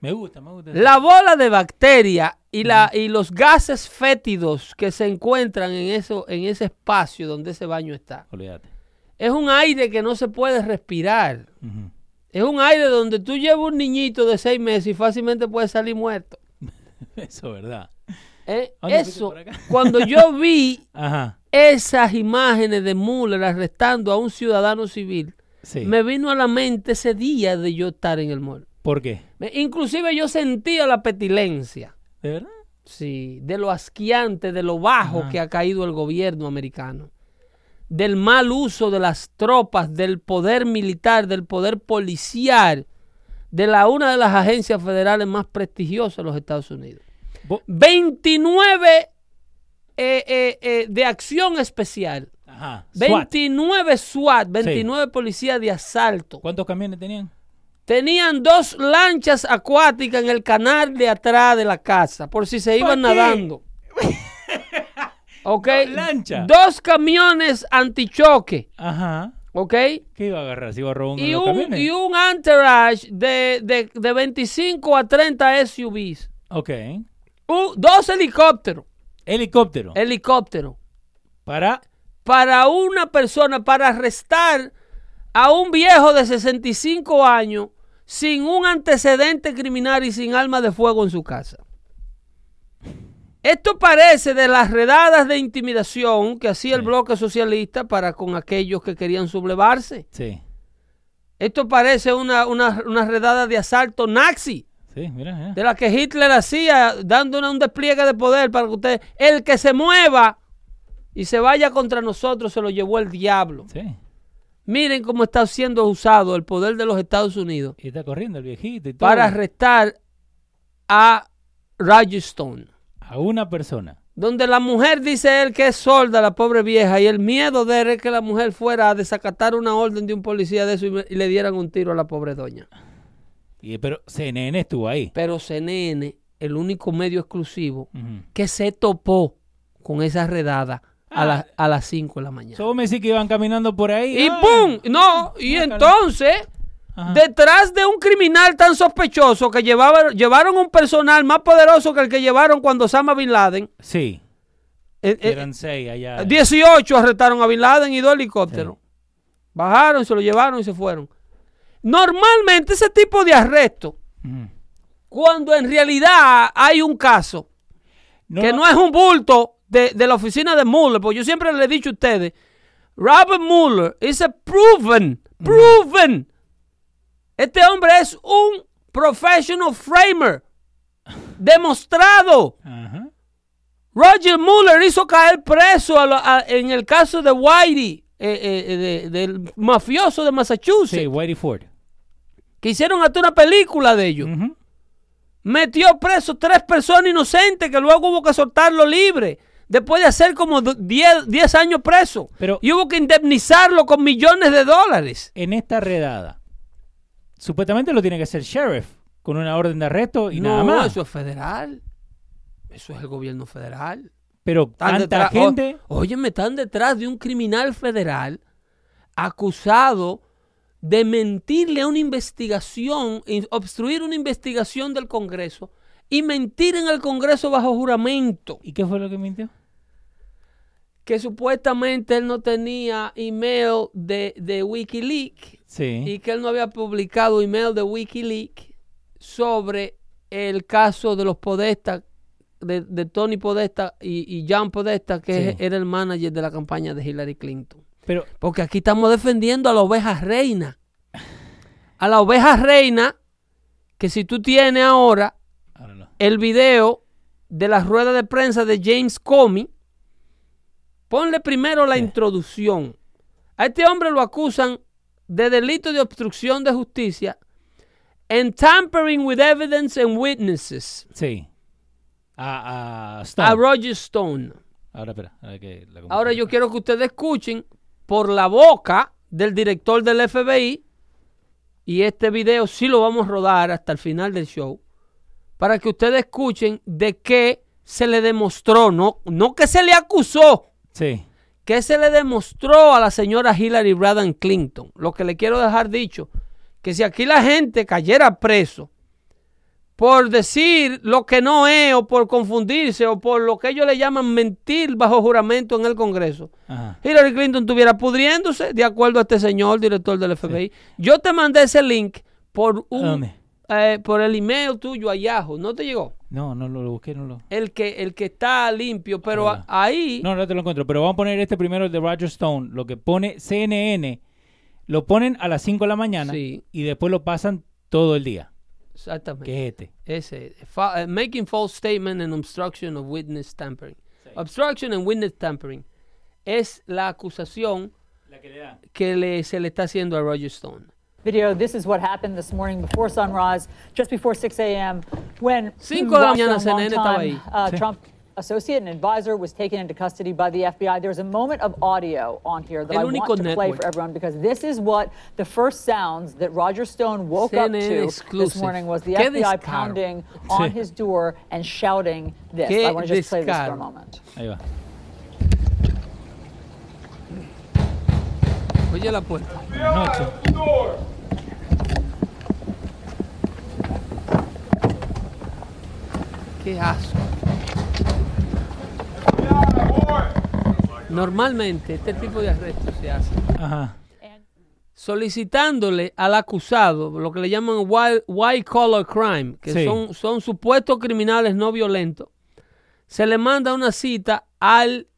Me gusta, me gusta. la bola de bacteria y, la, y los gases fétidos que se encuentran en, eso, en ese espacio donde ese baño está, Olvídate. es un aire que no se puede respirar. Es un aire donde tú llevas un niñito de seis meses y fácilmente puede salir muerto. Eso es verdad. ¿Eh? ¿A dónde fuiste Eso, cuando yo vi Ajá. esas imágenes de Mueller arrestando a un ciudadano civil, Sí. me vino a la mente ese día de yo estar en el mall. ¿Por qué? Me- Inclusive yo sentía la petilencia, ¿De verdad? sí, de lo asquiante, de lo bajo Ajá. que ha caído el gobierno americano, del mal uso de las tropas, del poder militar, del poder policial, de la una de las agencias federales más prestigiosas de los Estados Unidos. Vo- 29 eh, eh, eh, de acción especial. Ajá. SWAT. 29 SWAT, 29 policías de asalto. ¿Cuántos camiones tenían? Tenían dos lanchas acuáticas en el canal de atrás de la casa, por si se iban nadando. ¿Ok? Dos lanchas. Dos camiones antichoque. Ajá. ¿Ok? ¿Qué iba a agarrar? ¿Se iba a robar de Y un, y un entourage de, de, de 25 a 30 SUVs. Ok. Dos helicópteros. Helicóptero. Helicóptero. Para... para una persona, para arrestar a un viejo de 65 años sin un antecedente criminal y sin arma de fuego en su casa. Esto parece de las redadas de intimidación que hacía el bloque socialista para con aquellos que querían sublevarse. Sí. Esto parece una, una, una redada de asalto nazi, Sí, mira, mira. de la que Hitler hacía, dándole un despliegue de poder para que usted, el que se mueva y se vaya contra nosotros, se lo llevó el diablo. Sí. Miren cómo está siendo usado el poder de los Estados Unidos Y está corriendo el viejito y todo. para arrestar a Roger Stone. A una persona. Donde la mujer dice él que es sorda, la pobre vieja, y el miedo de él es que la mujer fuera a desacatar una orden de un policía de eso y le dieran un tiro a la pobre doña. Y, pero CNN estuvo ahí. Pero CNN, el único medio exclusivo que se topó con esa redada, a, la- a las 5 de la mañana. So, vos me decís que iban caminando por ahí. y ah, ¡pum! No, y entonces, Ajá. detrás de un criminal tan sospechoso que llevaba, llevaron un personal más poderoso que el que llevaron cuando Osama Bin Laden, Sí, eh, eh, eran seis allá. 18 arrestaron a Bin Laden y dos helicópteros. Bajaron, se lo llevaron y se fueron. Normalmente ese tipo de arresto, Ujú. cuando en realidad hay un caso que no es un bulto de, de la oficina de Mueller, porque yo siempre le he dicho a ustedes, Robert Mueller is a proven, proven. Este hombre es un professional framer, demostrado. Roger Mueller hizo caer preso a lo- a- en el caso de Whitey, eh, eh, de- del mafioso de Massachusetts, Sí, Whitey Ford. Que hicieron hasta una película de ellos. Metió preso tres personas inocentes que luego hubo que soltarlo libre. Después de hacer como do- 10 10 años preso. Pero- y hubo que indemnizarlo con millones de dólares. En esta redada, supuestamente lo tiene que hacer sheriff con una orden de arresto y no, nada más. eso es federal. Eso es el gobierno federal. Pero tanta detrás- gente. o- óyeme, están detrás de un criminal federal acusado de mentirle a una investigación, obstruir una investigación del Congreso y mentir en el Congreso bajo juramento. ¿Y qué fue lo que mintió? Que supuestamente él no tenía email de, de Wikileaks Sí. y que él no había publicado email de Wikileaks sobre el caso de los Podesta, de, de Tony Podesta y, y John Podesta, que Sí. era el manager de la campaña de Hillary Clinton. Pero, Porque aquí estamos defendiendo a la oveja reina. A la oveja reina, que si tú tienes ahora el video de la rueda de prensa de James Comey, ponle primero la introducción. A este hombre lo acusan de delito de obstrucción de justicia and tampering with evidence and witnesses Sí. A, a Stone. a Roger Stone. Ahora, espera. ahora que la Ahora yo quiero que ustedes escuchen por la boca del director del FBI y este video sí lo vamos a rodar hasta el final del show para que ustedes escuchen de qué se le demostró, no, no que se le acusó, Sí. que se le demostró a la señora Hillary Rodham Clinton. Lo que le quiero dejar dicho, que si aquí la gente cayera preso por decir lo que no es o por confundirse o por lo que ellos le llaman mentir bajo juramento en el Congreso, Ajá. Hillary Clinton estuviera pudriéndose de acuerdo a este señor, director del FBI. Yo te mandé ese link por un eh, por el email tuyo a Yahoo. ¿No te llegó? No, no lo, lo busqué, no lo. El que, el que está limpio, pero Ahí va. a- ahí No, no te lo encuentro. Pero vamos a poner este primero, el de Roger Stone. Lo que pone CNN, lo ponen a las 5 de la mañana Sí. y después lo pasan todo el día. Exactamente. Que es este. Ese, fa- eh, making false statement and obstruction of witness tampering. Obstruction and witness tampering es la acusación La que le dan. que le, se le está haciendo a Roger Stone. Video. This is what happened this morning before sunrise, just before 6 a.m., when Cinco de la mañana CNN estaba longtime, ahí. uh, Trump associate and advisor was taken into custody by the FBI. There's a moment of audio on here that El I want to play for everyone because this is what the first sounds that Roger Stone woke up CNN to this morning was the Qué FBI descaro. pounding on his door and shouting this. Qué I want to just play this for a moment. Ahí va. Oye la puerta. Buenas noches. Qué asco. Normalmente este tipo de arrestos se hace Ajá. solicitándole al acusado lo que le llaman white, white collar crime, que Sí. son, son supuestos criminales no violentos. Se le manda una cita al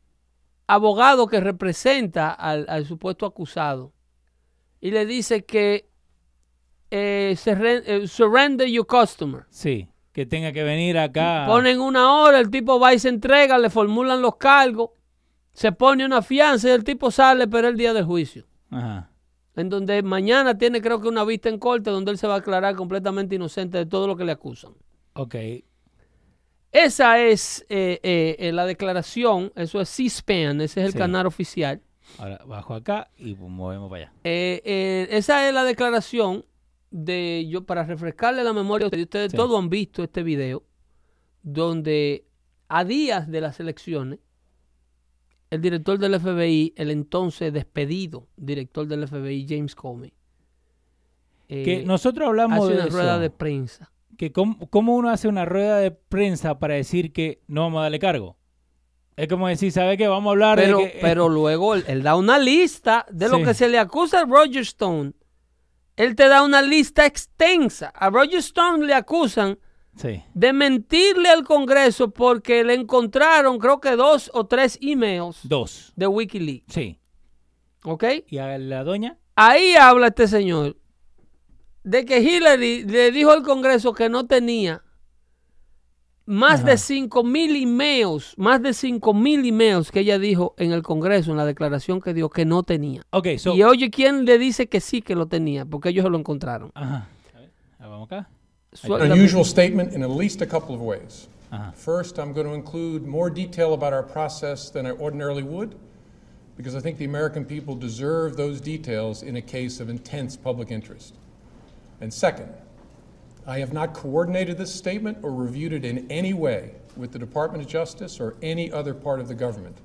abogado que representa al, al supuesto acusado y le dice que eh, surren- eh, surrender your customer. Sí. Que tenga que venir acá. Ponen una hora, el tipo va y se entrega, le formulan los cargos, se pone una fianza y el tipo sale, pero el día del juicio. Ajá. En donde mañana tiene creo que una vista en corte donde él se va a aclarar completamente inocente de todo lo que le acusan. Ok. Esa es eh, eh, eh, la declaración, eso es C-SPAN, ese es el Sí. canal oficial. Ahora bajo acá y movemos para allá. Eh, eh, esa es la declaración de yo para refrescarle la memoria a ustedes. Ustedes Sí. todos han visto este video donde a días de las elecciones el director del FBI, el entonces despedido director del FBI, James Comey, eh, Que nosotros hablamos hace de una eso. rueda de prensa. que cómo, cómo uno hace una rueda de prensa para decir que no vamos a darle cargo. Es como decir, ¿sabe qué? Vamos a hablar Pero, de que... pero luego él, él da una lista de lo que se le acusa a Roger Stone. Él te da una lista extensa. A Roger Stone le acusan Sí, de mentirle al Congreso porque le encontraron, creo que dos o tres emails dos. de Wikileaks. Sí. ¿Ok? ¿Y a la doña? Ahí habla este señor de que Hillary le dijo al Congreso que no tenía más de 5 mil emails, más de 5 mil emails que ella dijo en el Congreso, en la declaración que dio que no tenía. Ok, so... y oye, ¿quién le dice que sí que lo tenía? Porque ellos se lo encontraron. Ajá. A ver, ah, vamos acá. Su- An la- unusual statement in at least a couple of ways. Uh-huh. First, I'm going to include more detail about our process than I ordinarily would, because I think the American people deserve those details in a case of intense public interest. And second, I have not coordinated this statement or reviewed it in any way with the Department of Justice or any other part of the government.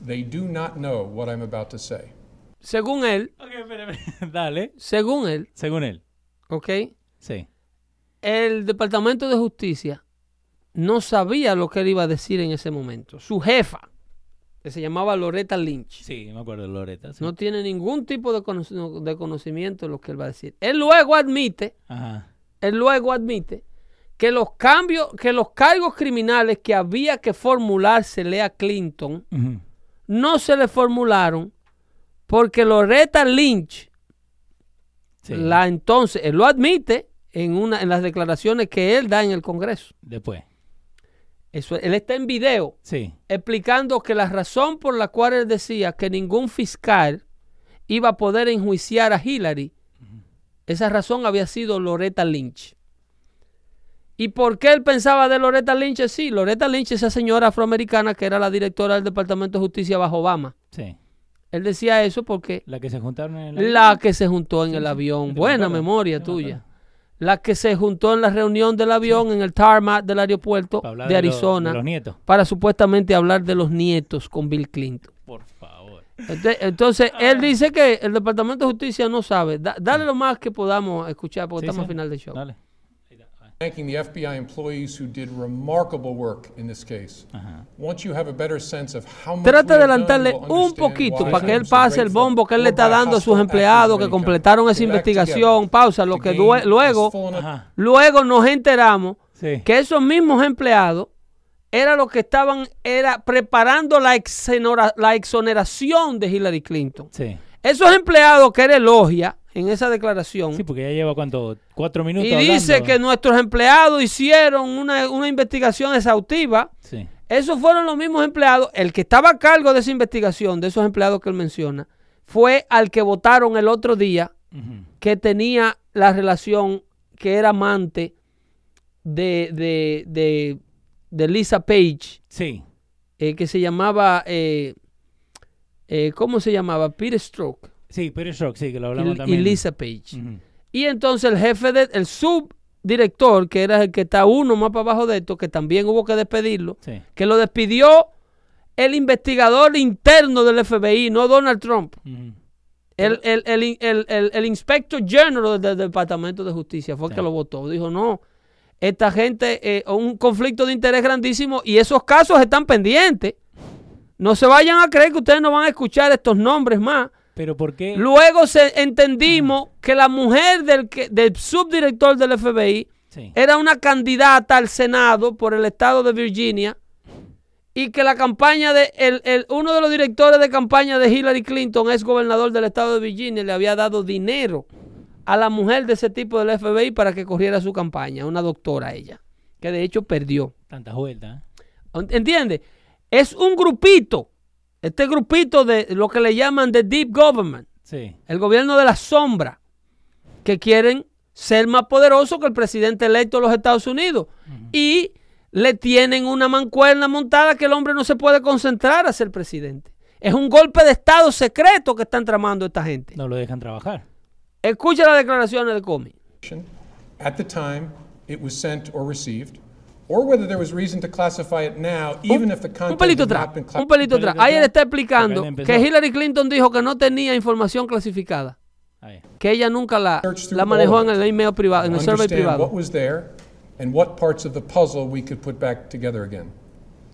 They do not know what I'm about to say. según él, Ok, espera, espera. Dale. según él, Según él. ¿ok? Sí. El Departamento de Justicia no sabía lo que él iba a decir en ese momento. Su jefa, que se llamaba Loretta Lynch, Sí, me acuerdo de Loreta. sí. no tiene ningún tipo de, cono- de conocimiento de lo que él va a decir. Él luego admite, Ajá. él luego admite que los cambios, que los cargos criminales que había que formulársele a Clinton no se le formularon porque Loretta Lynch, Sí. la entonces, él lo admite en una en las declaraciones que él da en el Congreso. Después. Eso, él está en video Sí. explicando que la razón por la cual él decía que ningún fiscal iba a poder enjuiciar a Hillary, esa razón había sido Loretta Lynch. ¿Y por qué él pensaba de Loretta Lynch? Sí, Loretta Lynch, esa señora afroamericana que era la directora del Departamento de Justicia bajo Obama. Sí. Él decía eso porque La que se juntaron en el la que se juntó en el avión, buena memoria tuya. La que se juntó en la reunión del avión en el tarmac del aeropuerto Para de Arizona de los nietos. para supuestamente hablar de los nietos con Bill Clinton. Por favor. Entonces, él dice que el Departamento de Justicia no sabe. Da- dale lo más que podamos escuchar porque Sí, estamos sí. al final del show. Dale. Thanking the FBI employees who did remarkable work in this case. Once you have a better sense of how much Trata de adelantarle un poquito para que él pase el bombo que él le está dando a sus empleados que completaron esa investigación. Pausa, lo que luego, Ajá. luego nos enteramos Sí. que esos mismos empleados era lo que estaban era preparando la, exonera- la exoneración de Hillary Clinton. Sí. Esos empleados que él elogia en esa declaración Sí, porque ya lleva cuánto, cuatro minutos y dice que nuestros empleados hicieron una, una investigación exhaustiva. Sí. Esos fueron los mismos empleados. El que estaba a cargo de esa investigación, de esos empleados que él menciona, fue al que votaron el otro día que tenía la relación, que era amante de, de, de, de Lisa Page, Sí. eh, que se llamaba, eh, eh, ¿cómo se llamaba? Peter Stroke Sí, Peter Stroke, sí, que lo hablamos y, y también. Lisa Page. Ujú. Y entonces el jefe, de, el subdirector, que era el que está uno más para abajo de esto, que también hubo que despedirlo, Sí. que lo despidió el investigador interno del FBI, no Donald Trump. El, el, el, el, el- el inspector general del Departamento de Justicia fue el que lo votó. Dijo, no, esta gente, eh, un conflicto de interés grandísimo y esos casos están pendientes. No se vayan a creer que ustedes no van a escuchar estos nombres más. Pero ¿por qué? Luego se entendimos que la mujer del, que- del subdirector del FBI Sí. era una candidata al Senado por el estado de Virginia y que la campaña de el, el- uno de los directores de campaña de Hillary Clinton, es gobernador del estado de Virginia, le había dado dinero a la mujer de ese tipo del FBI para que corriera su campaña, una doctora ella, que de hecho perdió. Tantas vueltas. ¿eh? ¿Entiendes? Es un grupito, este grupito de lo que le llaman the deep government Sí. el gobierno de la sombra, que quieren ser más poderosos que el presidente electo de los Estados Unidos. Y le tienen una mancuerna montada que el hombre no se puede concentrar a ser presidente. Es un golpe de Estado secreto que están tramando esta gente. No lo dejan trabajar. Escucha las declaraciones de Comey. At the time it was sent or received, or whether there was reason to classify it now, even if the Un content pelito had atrás, not been cla- un pelito atrás. pelito Ahí él está explicando Porque él empezó. que Hillary Clinton dijo que no tenía información clasificada, Ahí. que ella nunca la, la manejó en el email privado, en to el survey understand what was there and what parts of the puzzle we could put back together again.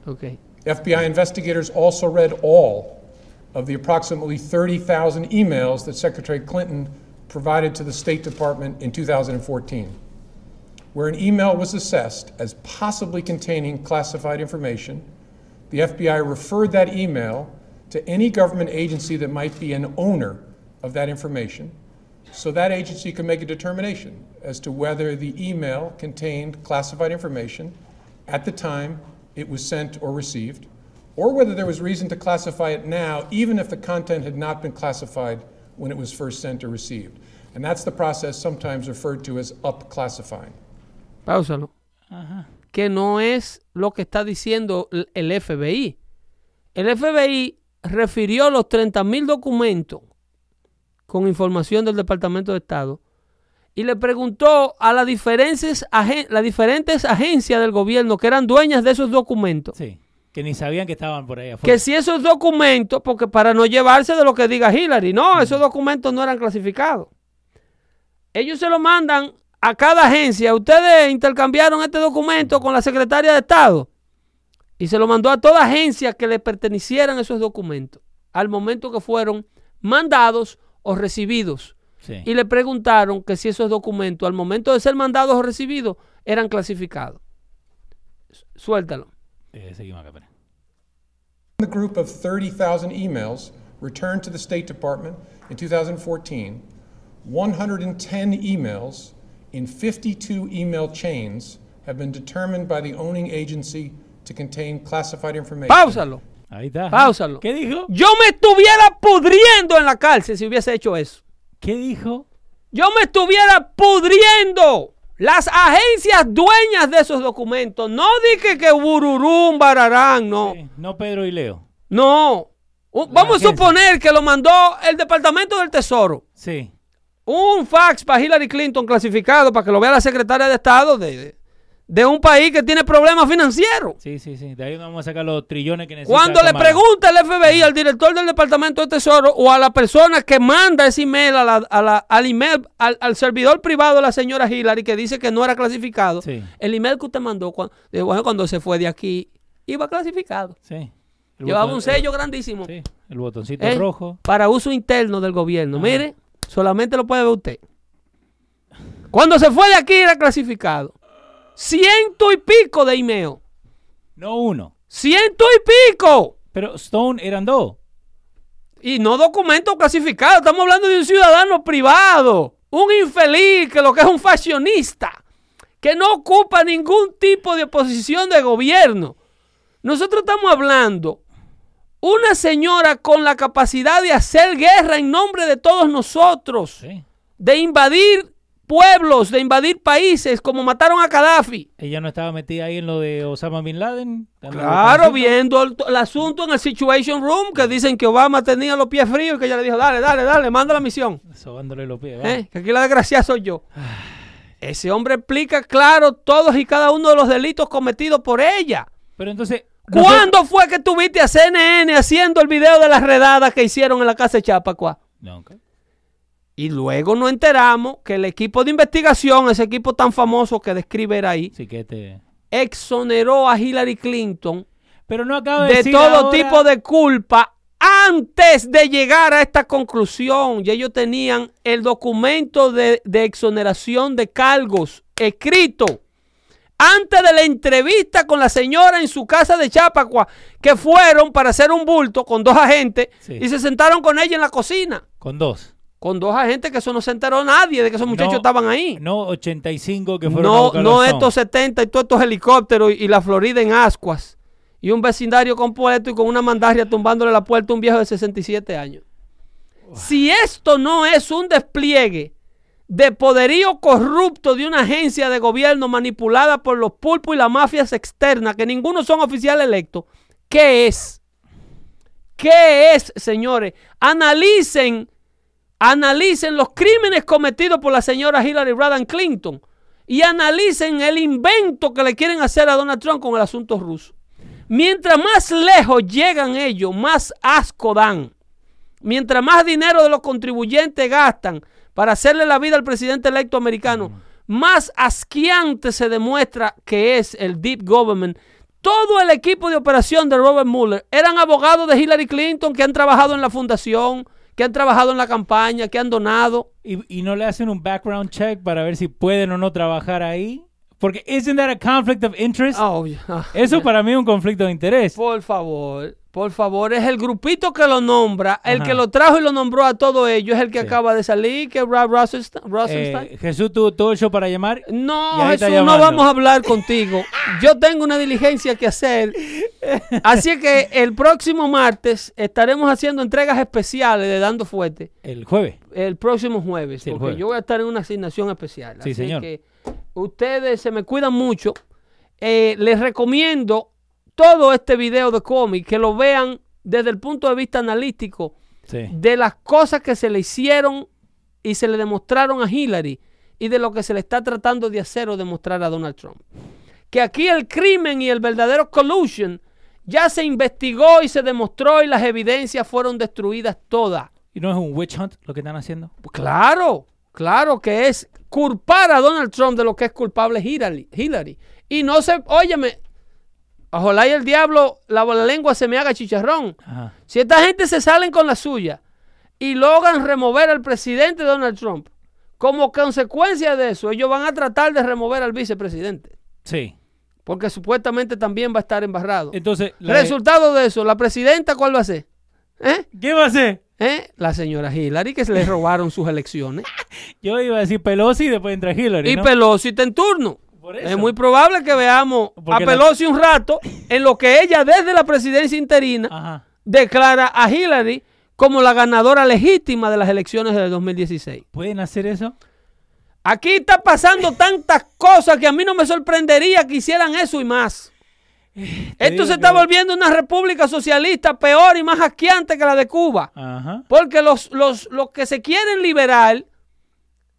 Okay. FBI investigators also read all of the approximately 30,000 emails that Secretary Clinton provided to the State Department in 2014, where an email was assessed as possibly containing classified information. The FBI referred that email to any government agency that might be an owner of that information, so that agency could make a determination as to whether the email contained classified information at the time it was sent or received, or whether there was reason to classify it now, even if the content had not been classified when it was first sent or received. And that's the process sometimes referred to as up classifying. Páusalo. Que no es lo que está diciendo el- FBI. El FBI refirió los 30 mil documentos con información del Departamento de Estado y le preguntó a las diferentes, agen- las diferentes agencias del gobierno que eran dueñas de esos documentos Sí. Que ni sabían que estaban por ahí afuera. que si esos documentos, porque para no llevarse de lo que diga Hillary, no, esos documentos no eran clasificados. Ellos se lo mandan a cada agencia. Ustedes intercambiaron este documento con la secretaria de Estado y se lo mandó a toda agencia que le pertenecieran esos documentos al momento que fueron mandados o recibidos. Sí. Y le preguntaron que si esos documentos al momento de ser mandados o recibidos eran clasificados. Suéltalo. Eh, seguimos acá. The group of 30,000 emails returned to the State Department in 2014, 110 emails in 52 email chains have been determined by the owning agency to contain classified information. Páusalo. Ahí está. Páusalo. ¿Qué dijo? Yo me estuviera pudriendo en la cárcel si hubiese hecho eso. ¿Qué dijo? Yo me estuviera pudriendo. Las agencias dueñas de esos documentos. No dije que bururum, bararán, no. Sí, No Pedro y Leo. No. Vamos a suponer que lo mandó el Departamento del Tesoro. Sí. Un fax para Hillary Clinton clasificado para que lo vea la secretaria de Estado de, de- un país que tiene problemas financieros. Sí, sí, sí. De ahí vamos a sacar los trillones que necesita. Cuando le pregunta el FBI al director del Departamento de Tesoro o a la persona que manda ese email, a la- a la- al, email al, al servidor privado de la señora Hillary que dice que no era clasificado, Sí. el email que usted mandó cuando, bueno, cuando se fue de aquí iba clasificado. Sí. Llevaba botón- un sello grandísimo Sí, el botoncito ¿eh? rojo. para uso interno del gobierno. Mire, solamente lo puede ver usted. Cuando se fue de aquí era clasificado. Ciento y pico de email. No uno. Ciento y pico. Pero Stone eran dos. Y no documentos clasificados. Estamos hablando de un ciudadano privado. Un infeliz que lo que es un fashionista. Que no ocupa ningún tipo de posición de gobierno. Nosotros estamos hablando. Una señora con la capacidad de hacer guerra en nombre de todos nosotros. Sí. De invadir pueblos, de invadir países, como mataron a Gaddafi. Ella no estaba metida ahí en lo de Osama Bin Laden. Claro, viendo el, el asunto en el Situation Room, que dicen que Obama tenía los pies fríos y que ella le dijo, dale, dale, dale, manda la misión. Sobándole los pies. ¿eh? Que aquí la desgracia soy yo. Ese hombre explica claro todos y cada uno de los delitos cometidos por ella. Pero entonces. ¿Cuándo fue que tuviste a CNN haciendo el video de las redadas que hicieron en la casa de Chapacua? Nunca. Y luego nos enteramos que el equipo de investigación, ese equipo tan famoso que describe era ahí, Sí que este. exoneró a Hillary Clinton Pero no acaba de, de decir todo ahora- tipo de culpa antes de llegar a esta conclusión. Y ellos tenían el documento de, de exoneración de cargos escrito antes de la entrevista con la señora en su casa de Chapacua, que fueron para hacer un bulto con dos agentes Sí. y se sentaron con ella en la cocina. Con dos. Con dos agentes que eso no se enteró nadie de que esos muchachos No, estaban ahí. No 85 que fueron No, no a Stone. estos 70 y todos estos helicópteros y, y la Florida en ascuas. Y un vecindario compuesto y con una mandaria tumbándole la puerta a un viejo de 67 años. Si esto no es un despliegue de poderío corrupto de una agencia de gobierno manipulada por los pulpos y las mafias externas, que ninguno son oficiales electos, ¿qué es? ¿Qué es, señores? Analicen, analicen los crímenes cometidos por la señora Hillary Rodham Clinton y analicen el invento que le quieren hacer a Donald Trump con el asunto ruso. Mientras más lejos llegan ellos, más asco dan. Mientras más dinero de los contribuyentes gastan para hacerle la vida al presidente electo americano, más asqueante se demuestra que es el Deep Government. Todo el equipo de operación de Robert Mueller eran abogados de Hillary Clinton que han trabajado en la fundación, que han trabajado en la campaña, que han donado. ¿Y, y no le hacen un background check para ver si pueden o no trabajar ahí? Porque isn't that a conflict of interest? Oh, yeah. Eso para mí es un conflicto de interés. Por favor, por favor, es el grupito que lo nombra, el Ajá. que lo trajo y lo nombró a todo ello, es el que Sí. acaba de salir, que es Rob Rosenstein. Eh, Jesús tuvo todo show para llamar. No, Jesús, no vamos a hablar contigo. Yo tengo una diligencia que hacer. Así que el próximo martes estaremos haciendo entregas especiales de Dando Fuerte. El jueves. El próximo jueves. Sí, porque jueves. yo voy a estar en una asignación especial. Sí, Así señor. que ustedes se me cuidan mucho. Eh, les recomiendo todo este video de cómic que lo vean desde el punto de vista analítico Sí. de las cosas que se le hicieron y se le demostraron a Hillary y de lo que se le está tratando de hacer o demostrar a Donald Trump. Que aquí el crimen y el verdadero collusion ya se investigó y se demostró y las evidencias fueron destruidas todas. ¿Y no es un witch hunt lo que están haciendo? Claro, claro que es culpar a Donald Trump de lo que es culpable Hillary. Hillary. Y no se, óyeme, ojalá y el diablo, la, la lengua se me haga chicharrón. Ajá. Si esta gente se salen con la suya y logran remover al presidente Donald Trump, como consecuencia de eso, ellos van a tratar de remover al vicepresidente. Sí. Porque supuestamente también va a estar embarrado. Entonces, la- Resultado de eso, la presidenta, ¿cuál va a ser? ¿Eh? ¿qué va a hacer? ¿Eh? La señora Hillary, que se le robaron sus elecciones. Yo iba a decir Pelosi y después entra Hillary. Y ¿no? Pelosi está en turno. Es muy probable que veamos a la- Pelosi un rato en lo que ella desde la presidencia interina Ajá. declara a Hillary como la ganadora legítima de las elecciones del 2016. ¿Pueden hacer eso? Aquí está pasando tantas cosas que a mí no me sorprendería que hicieran eso y más. Esto se está que- volviendo una república socialista peor y más asqueante que la de Cuba. Ajá. Porque los, los, los que se quieren liberar,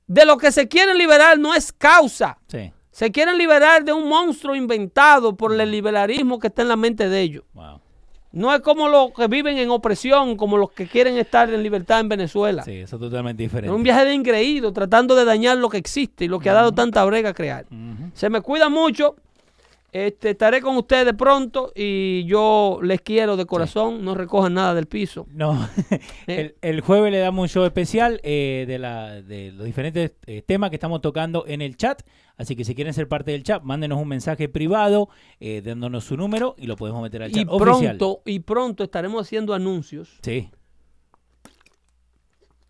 de lo que se quieren liberar no es causa. Sí. Se quieren liberar de un monstruo inventado por el liberalismo que está en la mente de ellos. Wow. No es como los que viven en opresión, como los que quieren estar en libertad en Venezuela. Sí, eso es totalmente Es diferente. un viaje de ingreído, tratando de dañar lo que existe y lo que ha dado tanta brega a crear. Se me cuida mucho. Este, estaré con ustedes pronto y yo les quiero de corazón. No recojan nada del piso. No, Eh. el, el jueves le damos un show especial eh, de, la, de los diferentes eh, temas que estamos tocando en el chat. Así que si quieren ser parte del chat, mándenos un mensaje privado eh, dándonos su número y lo podemos meter al chat Y oficial. pronto, y pronto estaremos haciendo anuncios Sí,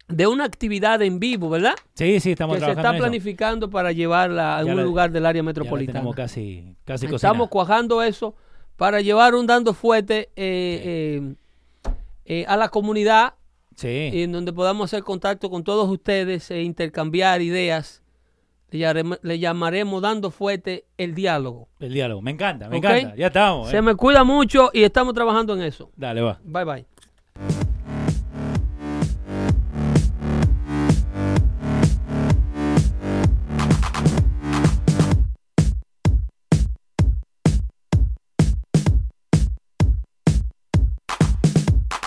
de una actividad en vivo, ¿verdad? sí, sí, estamos que se trabajando está en eso. planificando para llevarla a algún lugar del área metropolitana. tenemos casi, casi Estamos cuajando eso para llevar un dando fuerte eh, eh, eh, a la comunidad Sí, en donde podamos hacer contacto con todos ustedes e intercambiar ideas. Le llamaremos, le llamaremos dando fuerte el diálogo. el diálogo. Me encanta, me encanta. Ya estamos. Se me cuida mucho y estamos trabajando en eso. Dale, va. Bye bye.